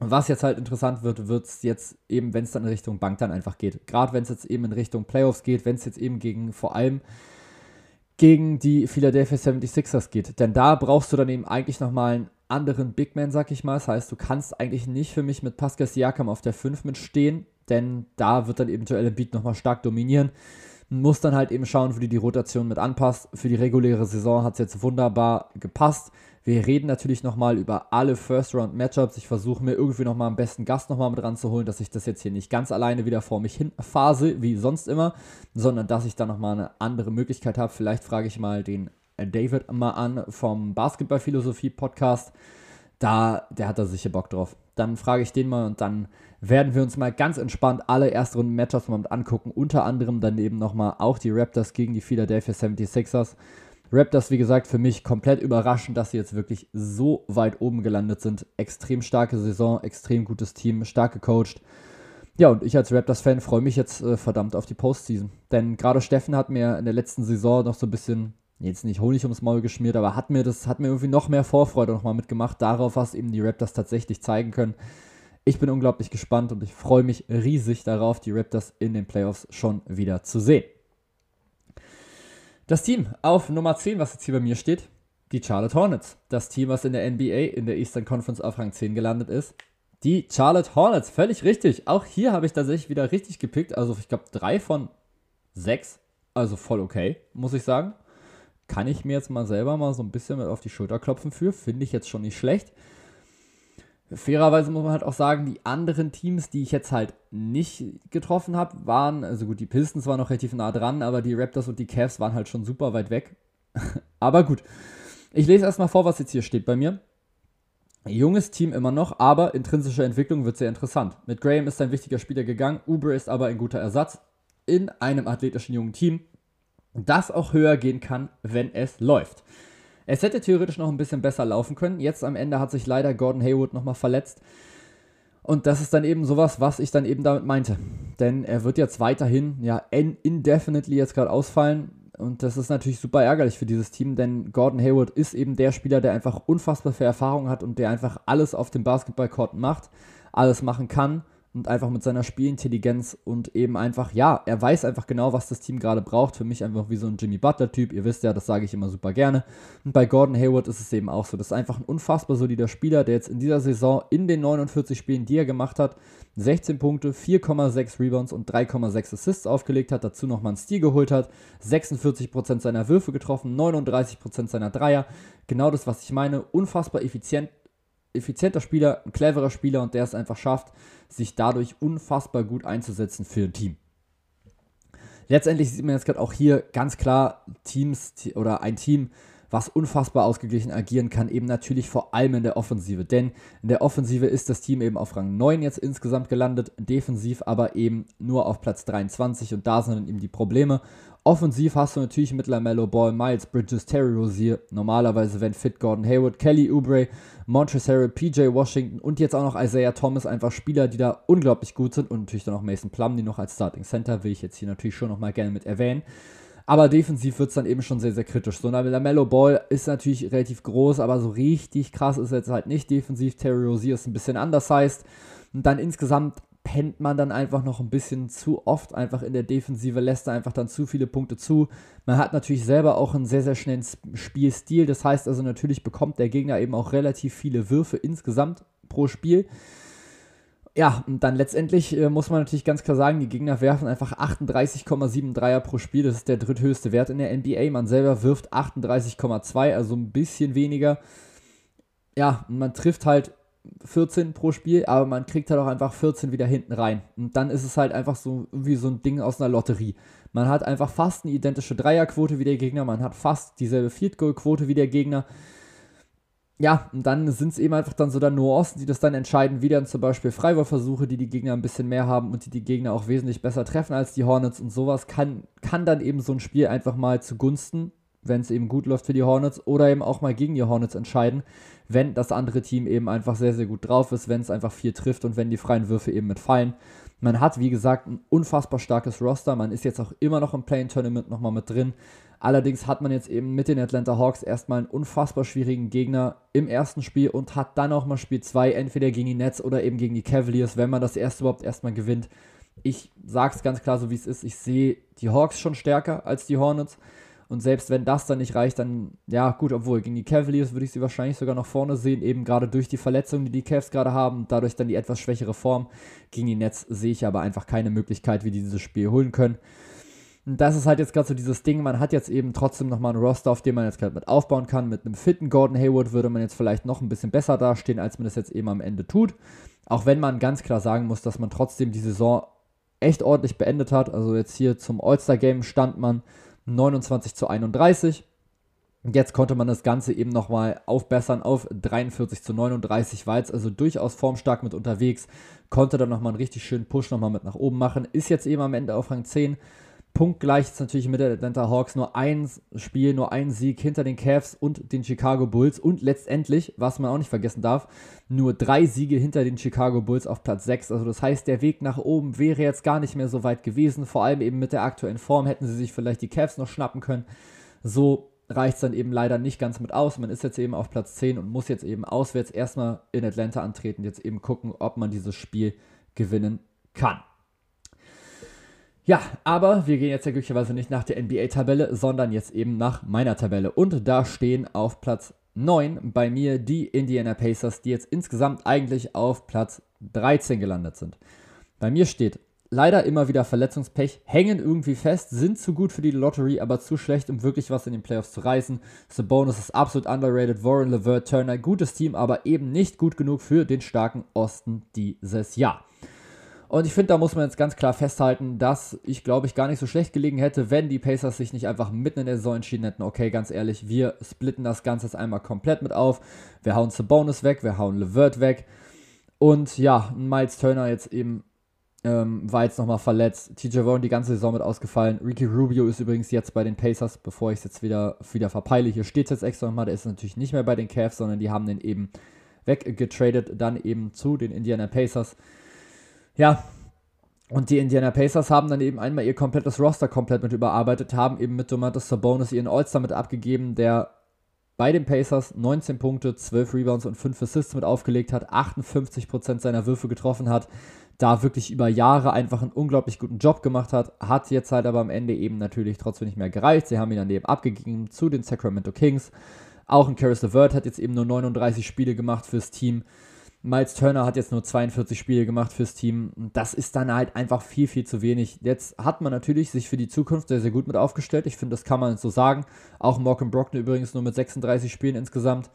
Und was jetzt halt interessant wird, wird es jetzt eben, wenn es dann in Richtung Bank dann einfach geht. Gerade wenn es jetzt eben in Richtung Playoffs geht, wenn es jetzt eben gegen vor allem gegen die Philadelphia 76ers geht. Denn da brauchst du dann eben eigentlich nochmal einen anderen Big Man, sag ich mal. Das heißt, du kannst eigentlich nicht für mich mit Pascal Siakam auf der 5 mitstehen, denn da wird dann eventuell ein Beat nochmal stark dominieren. Muss dann halt eben schauen, wie du die Rotation mit anpasst. Für die reguläre Saison hat es jetzt wunderbar gepasst. Wir reden natürlich nochmal über alle First-Round-Matchups. Ich versuche mir irgendwie nochmal am besten Gast nochmal mit ranzuholen, dass ich das jetzt hier nicht ganz alleine wieder vor mich hin phase, wie sonst immer, sondern dass ich da nochmal eine andere Möglichkeit habe. Vielleicht frage ich mal den David mal an vom Basketball-Philosophie-Podcast. Da, der hat da sicher Bock drauf. Dann frage ich den mal und dann werden wir uns mal ganz entspannt alle Erstrunden-Matchups mal mit angucken. Unter anderem dann eben nochmal auch die Raptors gegen die Philadelphia 76ers. Raptors, wie gesagt, für mich komplett überraschend, dass sie jetzt wirklich so weit oben gelandet sind. Extrem starke Saison, extrem gutes Team, stark gecoacht. Ja, und ich als Raptors-Fan freue mich jetzt äh, verdammt auf die Postseason. Denn gerade Steffen hat mir in der letzten Saison noch so ein bisschen, jetzt nicht Honig ums Maul geschmiert, aber hat mir das, hat mir irgendwie noch mehr Vorfreude nochmal mitgemacht darauf, was eben die Raptors tatsächlich zeigen können. Ich bin unglaublich gespannt und ich freue mich riesig darauf, die Raptors in den Playoffs schon wieder zu sehen. Das Team auf Nummer 10, was jetzt hier bei mir steht, die Charlotte Hornets. Das Team, was in der NBA in der Eastern Conference auf Rang 10 gelandet ist. Die Charlotte Hornets, völlig richtig. Auch hier habe ich tatsächlich wieder richtig gepickt. Also ich glaube drei von sechs. Also voll okay, muss ich sagen. Kann ich mir jetzt mal selber mal so ein bisschen mit auf die Schulter klopfen für. Finde ich jetzt schon nicht schlecht. Fairerweise muss man halt auch sagen, die anderen Teams, die ich jetzt halt nicht getroffen habe, waren, also gut, die Pistons waren noch relativ nah dran, aber die Raptors und die Cavs waren halt schon super weit weg. aber gut. Ich lese erstmal vor, was jetzt hier steht bei mir. Junges Team immer noch, aber intrinsische Entwicklung wird sehr interessant. Mit Graham ist ein wichtiger Spieler gegangen, Uber ist aber ein guter Ersatz in einem athletischen jungen Team, das auch höher gehen kann, wenn es läuft. Es hätte theoretisch noch ein bisschen besser laufen können. Jetzt am Ende hat sich leider Gordon Haywood nochmal verletzt. Und das ist dann eben sowas, was ich dann eben damit meinte. Denn er wird jetzt weiterhin, ja, indefinitely jetzt gerade ausfallen. Und das ist natürlich super ärgerlich für dieses Team, denn Gordon Haywood ist eben der Spieler, der einfach unfassbar viel Erfahrung hat und der einfach alles auf dem Basketballcourt macht, alles machen kann und einfach mit seiner Spielintelligenz und eben einfach, ja, er weiß einfach genau, was das Team gerade braucht. Für mich einfach wie so ein Jimmy Butler-Typ. Ihr wisst ja, das sage ich immer super gerne. Und bei Gordon Hayward ist es eben auch so. Das ist einfach ein unfassbar solider Spieler, der jetzt in dieser Saison in den 49 Spielen, die er gemacht hat, 16 Punkte, 4,6 Rebounds und 3,6 Assists aufgelegt hat, dazu nochmal einen Stil geholt hat, 46% seiner Würfe getroffen, 39% seiner Dreier. Genau das, was ich meine. Unfassbar effizient, effizienter Spieler, ein cleverer Spieler und der es einfach schafft, sich dadurch unfassbar gut einzusetzen für ein Team. Letztendlich sieht man jetzt gerade auch hier ganz klar Teams oder ein Team, was unfassbar ausgeglichen agieren kann, eben natürlich vor allem in der Offensive. Denn in der Offensive ist das Team eben auf Rang 9 jetzt insgesamt gelandet, defensiv aber eben nur auf Platz 23 und da sind eben die Probleme. Offensiv hast du natürlich mit LaMelo Ball, Miles Bridges, Terry Rozier, normalerweise wenn fit Gordon Hayward, Kelly Oubre, Harrell, PJ Washington und jetzt auch noch Isaiah Thomas, einfach Spieler, die da unglaublich gut sind und natürlich dann noch Mason Plum, die noch als Starting Center, will ich jetzt hier natürlich schon nochmal gerne mit erwähnen. Aber defensiv wird es dann eben schon sehr, sehr kritisch. So, Lamello Ball ist natürlich relativ groß, aber so richtig krass ist er jetzt halt nicht defensiv. Terry Rozier ist ein bisschen anders heißt. Und dann insgesamt pennt man dann einfach noch ein bisschen zu oft einfach in der Defensive, lässt da einfach dann zu viele Punkte zu. Man hat natürlich selber auch einen sehr, sehr schnellen Spielstil. Das heißt also, natürlich bekommt der Gegner eben auch relativ viele Würfe insgesamt pro Spiel. Ja, und dann letztendlich äh, muss man natürlich ganz klar sagen, die Gegner werfen einfach 38,7 Dreier pro Spiel. Das ist der dritthöchste Wert in der NBA. Man selber wirft 38,2, also ein bisschen weniger. Ja, und man trifft halt 14 pro Spiel, aber man kriegt halt auch einfach 14 wieder hinten rein. Und dann ist es halt einfach so wie so ein Ding aus einer Lotterie. Man hat einfach fast eine identische Dreierquote wie der Gegner, man hat fast dieselbe Field Goal Quote wie der Gegner ja, und dann sind es eben einfach dann so dann Nuancen, die das dann entscheiden, wie dann zum Beispiel Freiwurfversuche, die die Gegner ein bisschen mehr haben und die die Gegner auch wesentlich besser treffen als die Hornets und sowas kann, kann dann eben so ein Spiel einfach mal zugunsten, wenn es eben gut läuft für die Hornets oder eben auch mal gegen die Hornets entscheiden, wenn das andere Team eben einfach sehr, sehr gut drauf ist, wenn es einfach viel trifft und wenn die freien Würfe eben mitfallen. Man hat, wie gesagt, ein unfassbar starkes Roster, man ist jetzt auch immer noch im Play-In-Tournament nochmal mit drin. Allerdings hat man jetzt eben mit den Atlanta Hawks erstmal einen unfassbar schwierigen Gegner im ersten Spiel und hat dann auch mal Spiel 2 entweder gegen die Nets oder eben gegen die Cavaliers, wenn man das erste überhaupt erstmal gewinnt. Ich sage es ganz klar so, wie es ist. Ich sehe die Hawks schon stärker als die Hornets. Und selbst wenn das dann nicht reicht, dann, ja, gut, obwohl gegen die Cavaliers würde ich sie wahrscheinlich sogar noch vorne sehen, eben gerade durch die Verletzungen, die die Cavs gerade haben, dadurch dann die etwas schwächere Form. Gegen die Nets sehe ich aber einfach keine Möglichkeit, wie die dieses Spiel holen können. Und das ist halt jetzt gerade so dieses Ding, man hat jetzt eben trotzdem nochmal einen Roster, auf dem man jetzt gerade mit aufbauen kann. Mit einem fitten Gordon Hayward würde man jetzt vielleicht noch ein bisschen besser dastehen, als man das jetzt eben am Ende tut. Auch wenn man ganz klar sagen muss, dass man trotzdem die Saison echt ordentlich beendet hat. Also jetzt hier zum All-Star-Game stand man 29 zu 31. Jetzt konnte man das Ganze eben nochmal aufbessern auf 43 zu 39, war jetzt also durchaus formstark mit unterwegs, konnte dann nochmal einen richtig schönen Push nochmal mit nach oben machen, ist jetzt eben am Ende auf Rang 10 punktgleich ist natürlich mit den Atlanta Hawks nur ein Spiel, nur ein Sieg hinter den Cavs und den Chicago Bulls und letztendlich, was man auch nicht vergessen darf, nur drei Siege hinter den Chicago Bulls auf Platz 6. Also das heißt, der Weg nach oben wäre jetzt gar nicht mehr so weit gewesen. Vor allem eben mit der aktuellen Form hätten sie sich vielleicht die Cavs noch schnappen können. So reicht es dann eben leider nicht ganz mit aus. Man ist jetzt eben auf Platz 10 und muss jetzt eben auswärts erstmal in Atlanta antreten, jetzt eben gucken, ob man dieses Spiel gewinnen kann. Ja, aber wir gehen jetzt ja glücklicherweise nicht nach der NBA-Tabelle, sondern jetzt eben nach meiner Tabelle. Und da stehen auf Platz 9 bei mir die Indiana Pacers, die jetzt insgesamt eigentlich auf Platz 13 gelandet sind. Bei mir steht leider immer wieder Verletzungspech, hängen irgendwie fest, sind zu gut für die Lottery, aber zu schlecht, um wirklich was in den Playoffs zu reißen. Sabonis ist absolut underrated, Warren LeVert, Turner, gutes Team, aber eben nicht gut genug für den starken Osten dieses Jahr. Und ich finde, da muss man jetzt ganz klar festhalten, dass ich glaube ich gar nicht so schlecht gelegen hätte, wenn die Pacers sich nicht einfach mitten in der Saison entschieden hätten, okay, ganz ehrlich, wir splitten das Ganze jetzt einmal komplett mit auf. Wir hauen Sabonis weg, wir hauen LeVert weg. Und ja, Miles Turner jetzt eben ähm, war jetzt nochmal verletzt. TJ Warren die ganze Saison mit ausgefallen. Ricky Rubio ist übrigens jetzt bei den Pacers, bevor ich es jetzt wieder, wieder verpeile. Hier steht es jetzt extra nochmal, der ist natürlich nicht mehr bei den Cavs, sondern die haben den eben weggetradet, dann eben zu den Indiana Pacers. Ja, und die Indiana Pacers haben dann eben einmal ihr komplettes Roster komplett mit überarbeitet, haben eben mit Domantas Sabonis ihren All-Star mit abgegeben, der bei den Pacers 19 Punkte, 12 Rebounds und 5 Assists mit aufgelegt hat, 58% seiner Würfe getroffen hat, da wirklich über Jahre einfach einen unglaublich guten Job gemacht hat, hat jetzt halt aber am Ende eben natürlich trotzdem nicht mehr gereicht. Sie haben ihn dann eben abgegeben zu den Sacramento Kings. Auch ein Caris LeVert hat jetzt eben nur 39 Spiele gemacht fürs Team. Miles Turner hat jetzt nur 42 Spiele gemacht fürs Team. Das ist dann halt einfach viel, viel zu wenig. Jetzt hat man natürlich sich für die Zukunft sehr, sehr gut mit aufgestellt. Ich finde, das kann man so sagen. Auch Morgan Brockton übrigens nur mit 36 Spielen insgesamt.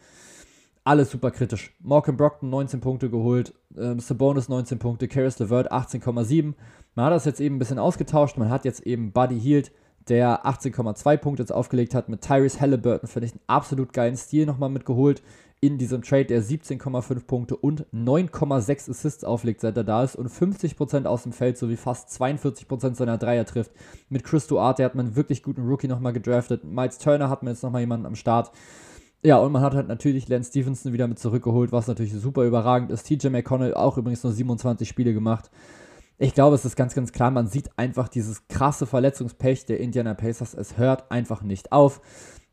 Alles super kritisch. Morgan Brockton 19 Punkte geholt, ähm, Sabonis 19 Punkte, Karis LeVert 18,7. Man hat das jetzt eben ein bisschen ausgetauscht. Man hat jetzt eben Buddy Hield, der 18,2 Punkte jetzt aufgelegt hat, mit Tyrese Halliburton, finde ich einen absolut geilen Stil nochmal mitgeholt in diesem Trade, der 17,5 Punkte und 9,6 Assists auflegt, seit er da ist und 50% aus dem Feld sowie fast 42% seiner Dreier trifft. Mit Chris Duarte hat man einen wirklich guten Rookie nochmal gedraftet. Miles Turner hat man jetzt nochmal jemanden am Start. Ja, und man hat halt natürlich Lance Stevenson wieder mit zurückgeholt, was natürlich super überragend ist. TJ McConnell auch übrigens nur 27 Spiele gemacht. Ich glaube, es ist ganz, ganz klar, man sieht einfach dieses krasse Verletzungspech der Indiana Pacers. Es hört einfach nicht auf.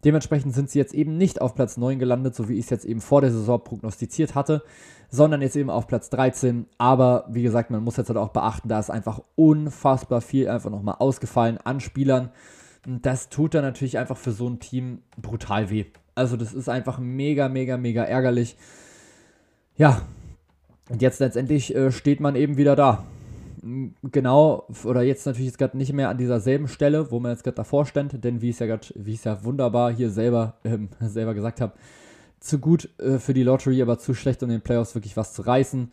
Dementsprechend sind sie jetzt eben nicht auf Platz 9 gelandet, so wie ich es jetzt eben vor der Saison prognostiziert hatte, sondern jetzt eben auf Platz 13. Aber wie gesagt, man muss jetzt halt auch beachten, da ist einfach unfassbar viel einfach nochmal ausgefallen an Spielern. Und das tut dann natürlich einfach für so ein Team brutal weh. Also das ist einfach mega, mega, mega ärgerlich. Ja, und jetzt letztendlich äh, steht man eben wieder da genau, oder jetzt natürlich gerade nicht mehr an dieser selben Stelle, wo man jetzt gerade davor stand, denn wie ich es ja ja wunderbar hier selber, ähm, selber gesagt habe, zu gut äh, für die Lottery, aber zu schlecht, um in den Playoffs wirklich was zu reißen.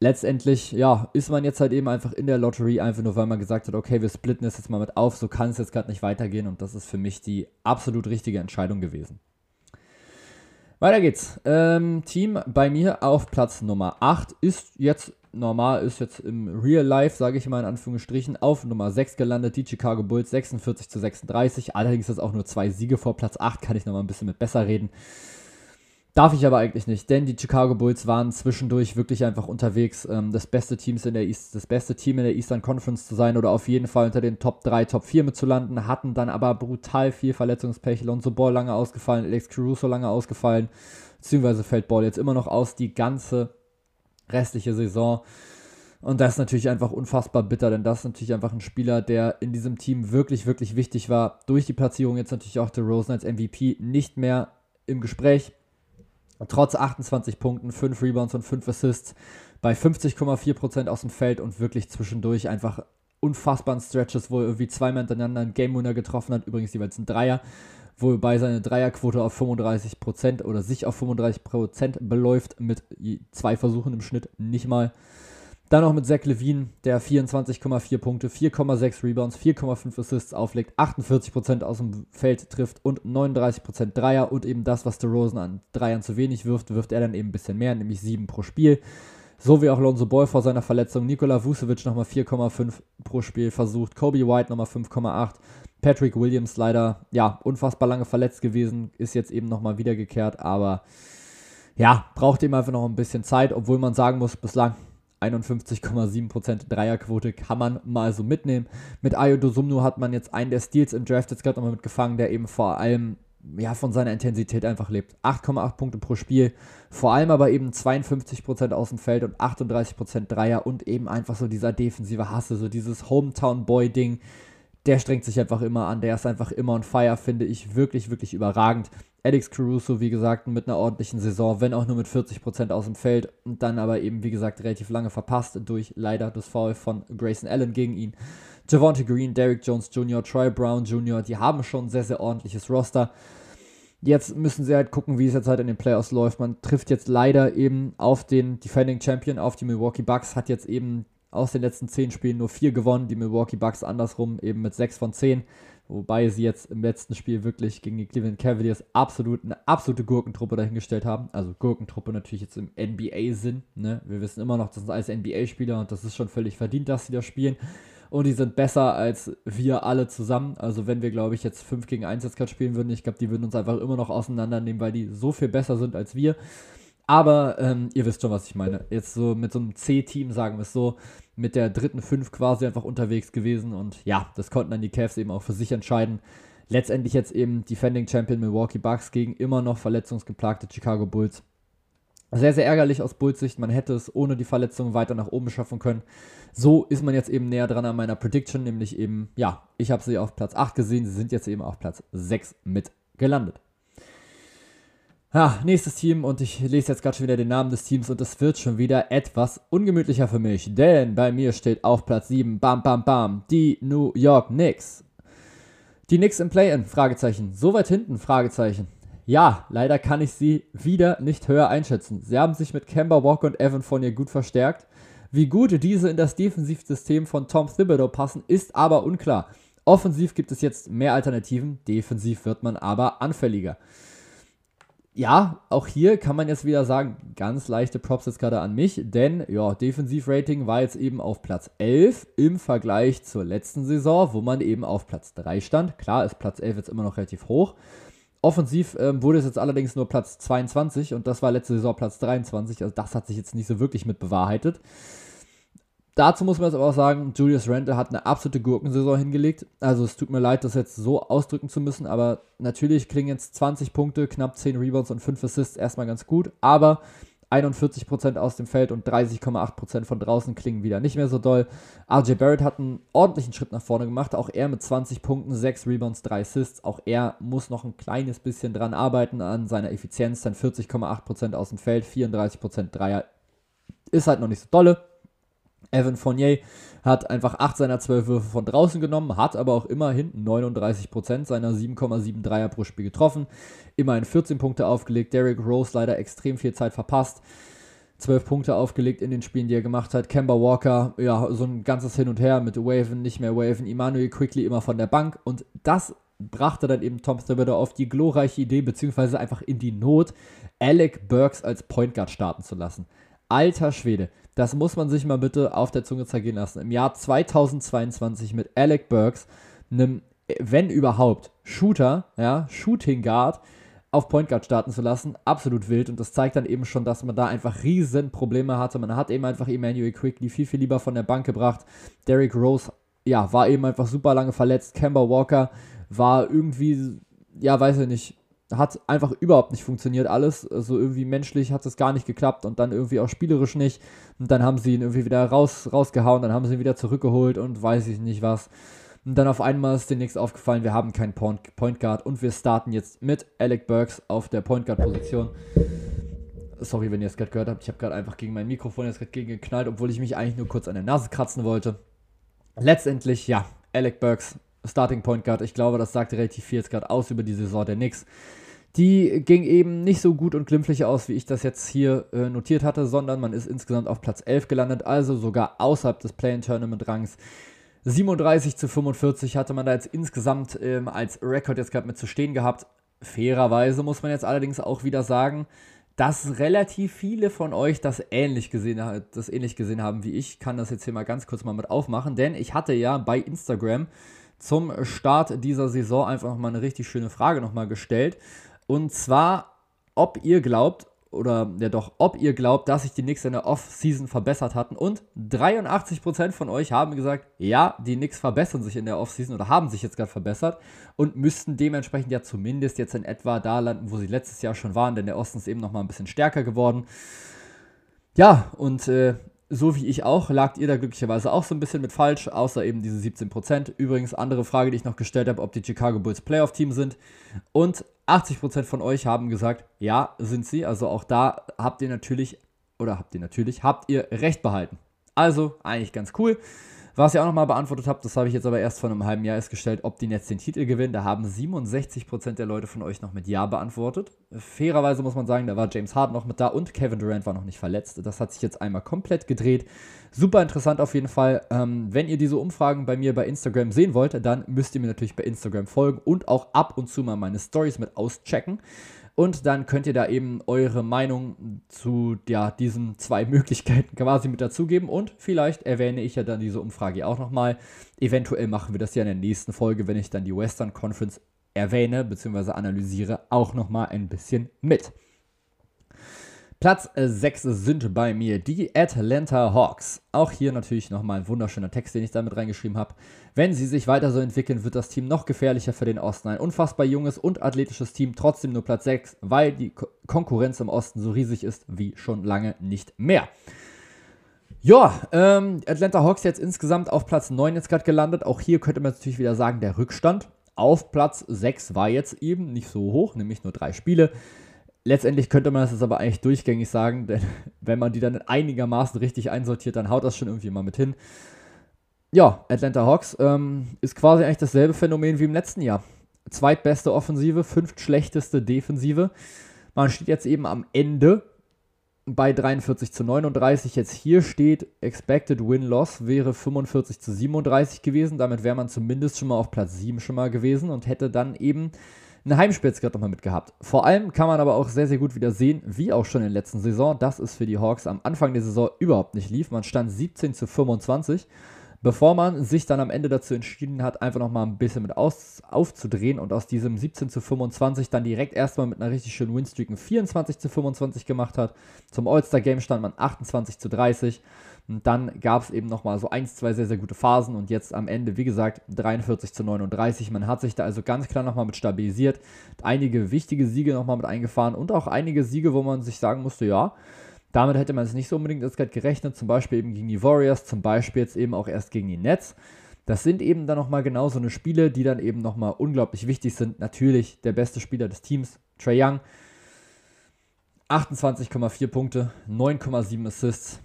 Letztendlich, ja, ist man jetzt halt eben einfach in der Lottery, einfach nur weil man gesagt hat, okay, wir splitten es jetzt mal mit auf, so kann es jetzt gerade nicht weitergehen und das ist für mich die absolut richtige Entscheidung gewesen. Weiter geht's. Ähm, Team bei mir auf Platz Nummer 8 ist jetzt normal ist jetzt im Real Life, sage ich mal in Anführungsstrichen, auf Nummer 6 gelandet, die Chicago Bulls 46 zu 36. Allerdings ist auch nur zwei Siege vor Platz 8, kann ich nochmal ein bisschen mit besser reden. Darf ich aber eigentlich nicht, denn die Chicago Bulls waren zwischendurch wirklich einfach unterwegs, ähm, das beste Teams in der East, das beste Team in der Eastern Conference zu sein oder auf jeden Fall unter den Top 3, Top 4 mitzulanden, hatten dann aber brutal viel Verletzungspech. Lonzo Ball lange ausgefallen, Alex Caruso lange ausgefallen, beziehungsweise fällt Ball jetzt immer noch aus, die ganze restliche Saison. Und das ist natürlich einfach unfassbar bitter, denn das ist natürlich einfach ein Spieler, der in diesem Team wirklich, wirklich wichtig war. Durch die Platzierung jetzt natürlich auch der Rosen als MVP nicht mehr im Gespräch. Trotz 28 Punkten, 5 Rebounds und 5 Assists bei 50,4% aus dem Feld und wirklich zwischendurch einfach unfassbaren Stretches, wo er irgendwie zweimal hintereinander einen Game Winner getroffen hat, übrigens jeweils ein Dreier wobei seine Dreierquote auf 35% oder sich auf 35% beläuft mit zwei Versuchen im Schnitt, nicht mal. Dann noch mit Zach Levine, der 24,4 Punkte, 4,6 Rebounds, 4,5 Assists auflegt, 48% aus dem Feld trifft und 39% Dreier und eben das, was DeRozan an Dreiern zu wenig wirft, wirft er dann eben ein bisschen mehr, nämlich 7 pro Spiel. So wie auch Lonzo Ball vor seiner Verletzung. Nikola Vucevic nochmal 4,5 pro Spiel versucht. Kobe White nochmal 5,8. Patrick Williams leider, ja, unfassbar lange verletzt gewesen, ist jetzt eben nochmal wiedergekehrt, aber ja, braucht ihm einfach noch ein bisschen Zeit, obwohl man sagen muss, bislang 51,7% Dreierquote kann man mal so mitnehmen. Mit Ayo Dosumnu hat man jetzt einen der Steals im Draft jetzt gerade nochmal mitgefangen, der eben vor allem ja, von seiner Intensität einfach lebt. 8,8 Punkte pro Spiel, vor allem aber eben 52% aus dem Feld und 38% Dreier und eben einfach so dieser defensive Hasse, so dieses Hometown-Boy-Ding. Der strengt sich einfach immer an, der ist einfach immer on fire, finde ich wirklich, wirklich überragend. Alex Caruso, wie gesagt, mit einer ordentlichen Saison, wenn auch nur mit 40% aus dem Feld und dann aber eben, wie gesagt, relativ lange verpasst durch leider das Foul von Grayson Allen gegen ihn. Javante Green, Derrick Jones Jr., Troy Brown Jr., die haben schon ein sehr, sehr ordentliches Roster. Jetzt müssen sie halt gucken, wie es jetzt halt in den Playoffs läuft. Man trifft jetzt leider eben auf den Defending Champion, auf die Milwaukee Bucks, hat jetzt eben aus den letzten 10 Spielen nur 4 gewonnen. Die Milwaukee Bucks andersrum eben mit 6 von 10. Wobei sie jetzt im letzten Spiel wirklich gegen die Cleveland Cavaliers absolut eine absolute Gurkentruppe dahingestellt haben. Also Gurkentruppe natürlich jetzt im NBA-Sinn. Ne? Wir wissen immer noch, das sind alles NBA-Spieler und das ist schon völlig verdient, dass sie da spielen und die sind besser als wir alle zusammen. Also wenn wir, glaube ich, jetzt 5 gegen 1 jetzt gerade spielen würden, ich glaube, die würden uns einfach immer noch auseinandernehmen, weil die so viel besser sind als wir. Aber ähm, ihr wisst schon, was ich meine. Jetzt so mit so einem C-Team, sagen wir es so, mit der dritten 5 quasi einfach unterwegs gewesen. Und ja, das konnten dann die Cavs eben auch für sich entscheiden. Letztendlich jetzt eben Defending Champion Milwaukee Bucks gegen immer noch verletzungsgeplagte Chicago Bulls. Sehr, sehr ärgerlich aus Bulls Sicht. Man hätte es ohne die Verletzung weiter nach oben schaffen können. So ist man jetzt eben näher dran an meiner Prediction, nämlich eben, ja, ich habe sie auf Platz 8 gesehen, sie sind jetzt eben auf Platz 6 mit gelandet. Ja, nächstes Team und ich lese jetzt gerade schon wieder den Namen des Teams und es wird schon wieder etwas ungemütlicher für mich, denn bei mir steht auf Platz 7, bam, bam, bam, die New York Knicks. Die Knicks im Play-In, Fragezeichen. So weit hinten, Fragezeichen. Ja, leider kann ich sie wieder nicht höher einschätzen. Sie haben sich mit Kemba Walker und Evan Fournier gut verstärkt. Wie gut diese in das Defensivsystem von Tom Thibodeau passen, ist aber unklar. Offensiv gibt es jetzt mehr Alternativen, defensiv wird man aber anfälliger. Ja, auch hier kann man jetzt wieder sagen, ganz leichte Props jetzt gerade an mich, denn ja, Defensivrating war jetzt eben auf Platz 11 im Vergleich zur letzten Saison, wo man eben auf Platz 3 stand. Klar ist Platz 11 jetzt immer noch relativ hoch, Offensiv ähm, wurde es jetzt allerdings nur Platz 22 und das war letzte Saison Platz 23. Also das hat sich jetzt nicht so wirklich mit bewahrheitet. Dazu muss man jetzt aber auch sagen, Julius Randle hat eine absolute Gurkensaison hingelegt. Also es tut mir leid, das jetzt so ausdrücken zu müssen, aber natürlich klingen jetzt 20 Punkte, knapp 10 Rebounds und 5 Assists erstmal ganz gut. Aber 41% aus dem Feld und 30,8% von draußen klingen wieder nicht mehr so doll. RJ Barrett hat einen ordentlichen Schritt nach vorne gemacht, auch er mit 20 Punkten, 6 Rebounds, 3 Assists. Auch er muss noch ein kleines bisschen dran arbeiten an seiner Effizienz, dann 40,8% aus dem Feld, 34% Dreier. Ist halt noch nicht so dolle. Evan Fournier hat einfach 8 seiner 12 Würfe von draußen genommen, hat aber auch immerhin 39% seiner 7,7 Dreier pro Spiel getroffen, immerhin 14 Punkte aufgelegt, Derrick Rose leider extrem viel Zeit verpasst, 12 Punkte aufgelegt in den Spielen, die er gemacht hat, Kemba Walker, ja, so ein ganzes Hin und Her mit Waven, nicht mehr Waven, Emmanuel Quickly immer von der Bank. Und das brachte dann eben Tom Thibodeau auf die glorreiche Idee, beziehungsweise einfach in die Not, Alec Burks als Point Guard starten zu lassen. Alter Schwede, das muss man sich mal bitte auf der Zunge zergehen lassen. Im Jahr 2022 mit Alec Burks, einem, wenn überhaupt, Shooter, ja, Shooting Guard, auf Point Guard starten zu lassen, absolut wild. Und das zeigt dann eben schon, dass man da einfach riesen Probleme hatte. Man hat eben einfach Emmanuel Quickly viel, viel lieber von der Bank gebracht. Derrick Rose, ja, war eben einfach super lange verletzt. Kemba Walker war irgendwie, ja, weiß ich nicht, hat einfach überhaupt nicht funktioniert alles. Also irgendwie menschlich hat es gar nicht geklappt und dann irgendwie auch spielerisch nicht. Und dann haben sie ihn irgendwie wieder raus, rausgehauen, dann haben sie ihn wieder zurückgeholt und weiß ich nicht was. Und dann auf einmal ist den nichts aufgefallen, wir haben keinen Point Guard und wir starten jetzt mit Alec Burks auf der Point Guard Position. Sorry, wenn ihr es gerade gehört habt, ich habe gerade einfach gegen mein Mikrofon jetzt gerade gegen geknallt, obwohl ich mich eigentlich nur kurz an der Nase kratzen wollte. Letztendlich, ja, Alec Burks, Starting Point Guard. Ich glaube, das sagt relativ viel jetzt gerade aus über die Saison der Knicks. Die ging eben nicht so gut und glimpflich aus, wie ich das jetzt hier äh, notiert hatte, sondern man ist insgesamt auf Platz 11 gelandet, also sogar außerhalb des Play-In-Tournament-Rangs. 37 zu 45 hatte man da jetzt insgesamt ähm, als Rekord jetzt gerade mit zu stehen gehabt. Fairerweise muss man jetzt allerdings auch wieder sagen, dass relativ viele von euch das ähnlich gesehen, das ähnlich gesehen haben wie ich. Kann das jetzt hier mal ganz kurz mal mit aufmachen, denn ich hatte ja bei Instagram zum Start dieser Saison einfach nochmal eine richtig schöne Frage nochmal gestellt. Und zwar, ob ihr glaubt oder ja doch, ob ihr glaubt, dass sich die Knicks in der Offseason verbessert hatten. Und 83% von euch haben gesagt, ja, die Knicks verbessern sich in der Offseason oder haben sich jetzt gerade verbessert und müssten dementsprechend ja zumindest jetzt in etwa da landen, wo sie letztes Jahr schon waren, denn der Osten ist eben nochmal ein bisschen stärker geworden. Ja, und äh, so wie ich auch, lagt ihr da glücklicherweise auch so ein bisschen mit falsch, außer eben diese 17%. Übrigens, andere Frage, die ich noch gestellt habe, ob die Chicago Bulls Playoff-Team sind. Und 80% von euch haben gesagt, ja, sind sie. Also auch da habt ihr natürlich, oder habt ihr natürlich, habt ihr recht behalten. Also eigentlich ganz cool. Was ihr auch nochmal beantwortet habt, das habe ich jetzt aber erst vor einem halben Jahr erst gestellt, ob die Nets den Titel gewinnen. Da haben 67% der Leute von euch noch mit Ja beantwortet. Fairerweise muss man sagen, da war James Harden noch mit da und Kevin Durant war noch nicht verletzt. Das hat sich jetzt einmal komplett gedreht. Super interessant auf jeden Fall. Ähm, wenn ihr diese Umfragen bei mir bei Instagram sehen wollt, dann müsst ihr mir natürlich bei Instagram folgen und auch ab und zu mal meine Stories mit auschecken. Und dann könnt ihr da eben eure Meinung zu ja, diesen zwei Möglichkeiten quasi mit dazugeben. Und vielleicht erwähne ich ja dann diese Umfrage auch nochmal. Eventuell machen wir das ja in der nächsten Folge, wenn ich dann die Western Conference erwähne bzw. analysiere, auch nochmal ein bisschen mit. Platz 6 äh, sind bei mir die Atlanta Hawks. Auch hier natürlich nochmal ein wunderschöner Text, den ich damit reingeschrieben habe. Wenn sie sich weiter so entwickeln, wird das Team noch gefährlicher für den Osten. Ein unfassbar junges und athletisches Team, trotzdem nur Platz 6, weil die Konkurrenz im Osten so riesig ist wie schon lange nicht mehr. Ja, ähm, Atlanta Hawks jetzt insgesamt auf Platz 9 jetzt gerade gelandet. Auch hier könnte man natürlich wieder sagen, der Rückstand auf Platz 6 war jetzt eben nicht so hoch, nämlich nur drei Spiele. Letztendlich könnte man das jetzt aber eigentlich durchgängig sagen, denn wenn man die dann einigermaßen richtig einsortiert, dann haut das schon irgendwie mal mit hin. Ja, Atlanta Hawks ähm, ist quasi eigentlich dasselbe Phänomen wie im letzten Jahr. Zweitbeste Offensive, fünftschlechteste Defensive. Man steht jetzt eben am Ende bei 43 zu 39. Jetzt hier steht, Expected Win-Loss wäre 45 zu 37 gewesen. Damit wäre man zumindest schon mal auf Platz 7 schon mal gewesen und hätte dann eben ein Heimspiel gerade nochmal mitgehabt. Vor allem kann man aber auch sehr, sehr gut wieder sehen, wie auch schon in der letzten Saison, dass es für die Hawks am Anfang der Saison überhaupt nicht lief. Man stand 17 zu 25, bevor man sich dann am Ende dazu entschieden hat, einfach nochmal ein bisschen mit aus, aufzudrehen und aus diesem 17 zu 25 dann direkt erstmal mit einer richtig schönen Winstreak ein 24 zu 25 gemacht hat. Zum All-Star-Game stand man 28 zu 30 und dann gab es eben nochmal so ein, zwei sehr, sehr gute Phasen und jetzt am Ende, wie gesagt, 43 zu 39. Man hat sich da also ganz klar nochmal mit stabilisiert, einige wichtige Siege nochmal mit eingefahren und auch einige Siege, wo man sich sagen musste, ja, damit hätte man es nicht so unbedingt jetzt gerade gerechnet, zum Beispiel eben gegen die Warriors, zum Beispiel jetzt eben auch erst gegen die Nets. Das sind eben dann nochmal genau so eine Spiele, die dann eben nochmal unglaublich wichtig sind. Natürlich der beste Spieler des Teams, Trey Young. 28,4 Punkte, 9,7 Assists,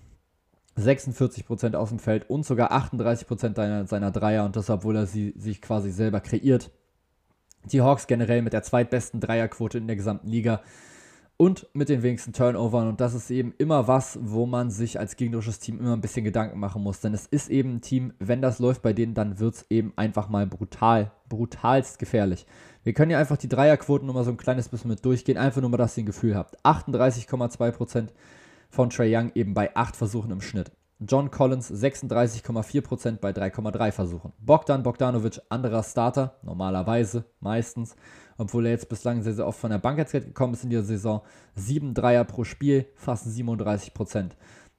46% aus dem Feld und sogar 38% seiner Dreier und das, obwohl er sie sich quasi selber kreiert. Die Hawks generell mit der zweitbesten Dreierquote in der gesamten Liga und mit den wenigsten Turnovern. Und das ist eben immer was, wo man sich als gegnerisches Team immer ein bisschen Gedanken machen muss. Denn es ist eben ein Team, wenn das läuft bei denen, dann wird es eben einfach mal brutal, brutalst gefährlich. Wir können ja einfach die Dreierquoten nur mal so ein kleines bisschen mit durchgehen, einfach nur mal, dass ihr ein Gefühl habt. 38,2% von Trey Young eben bei 8 Versuchen im Schnitt. John Collins 36,4% bei 3,3 Versuchen. Bogdan Bogdanovic, anderer Starter, normalerweise, meistens, obwohl er jetzt bislang sehr, sehr oft von der Bank jetzt gekommen ist in dieser Saison. 7 Dreier pro Spiel, fast 37%.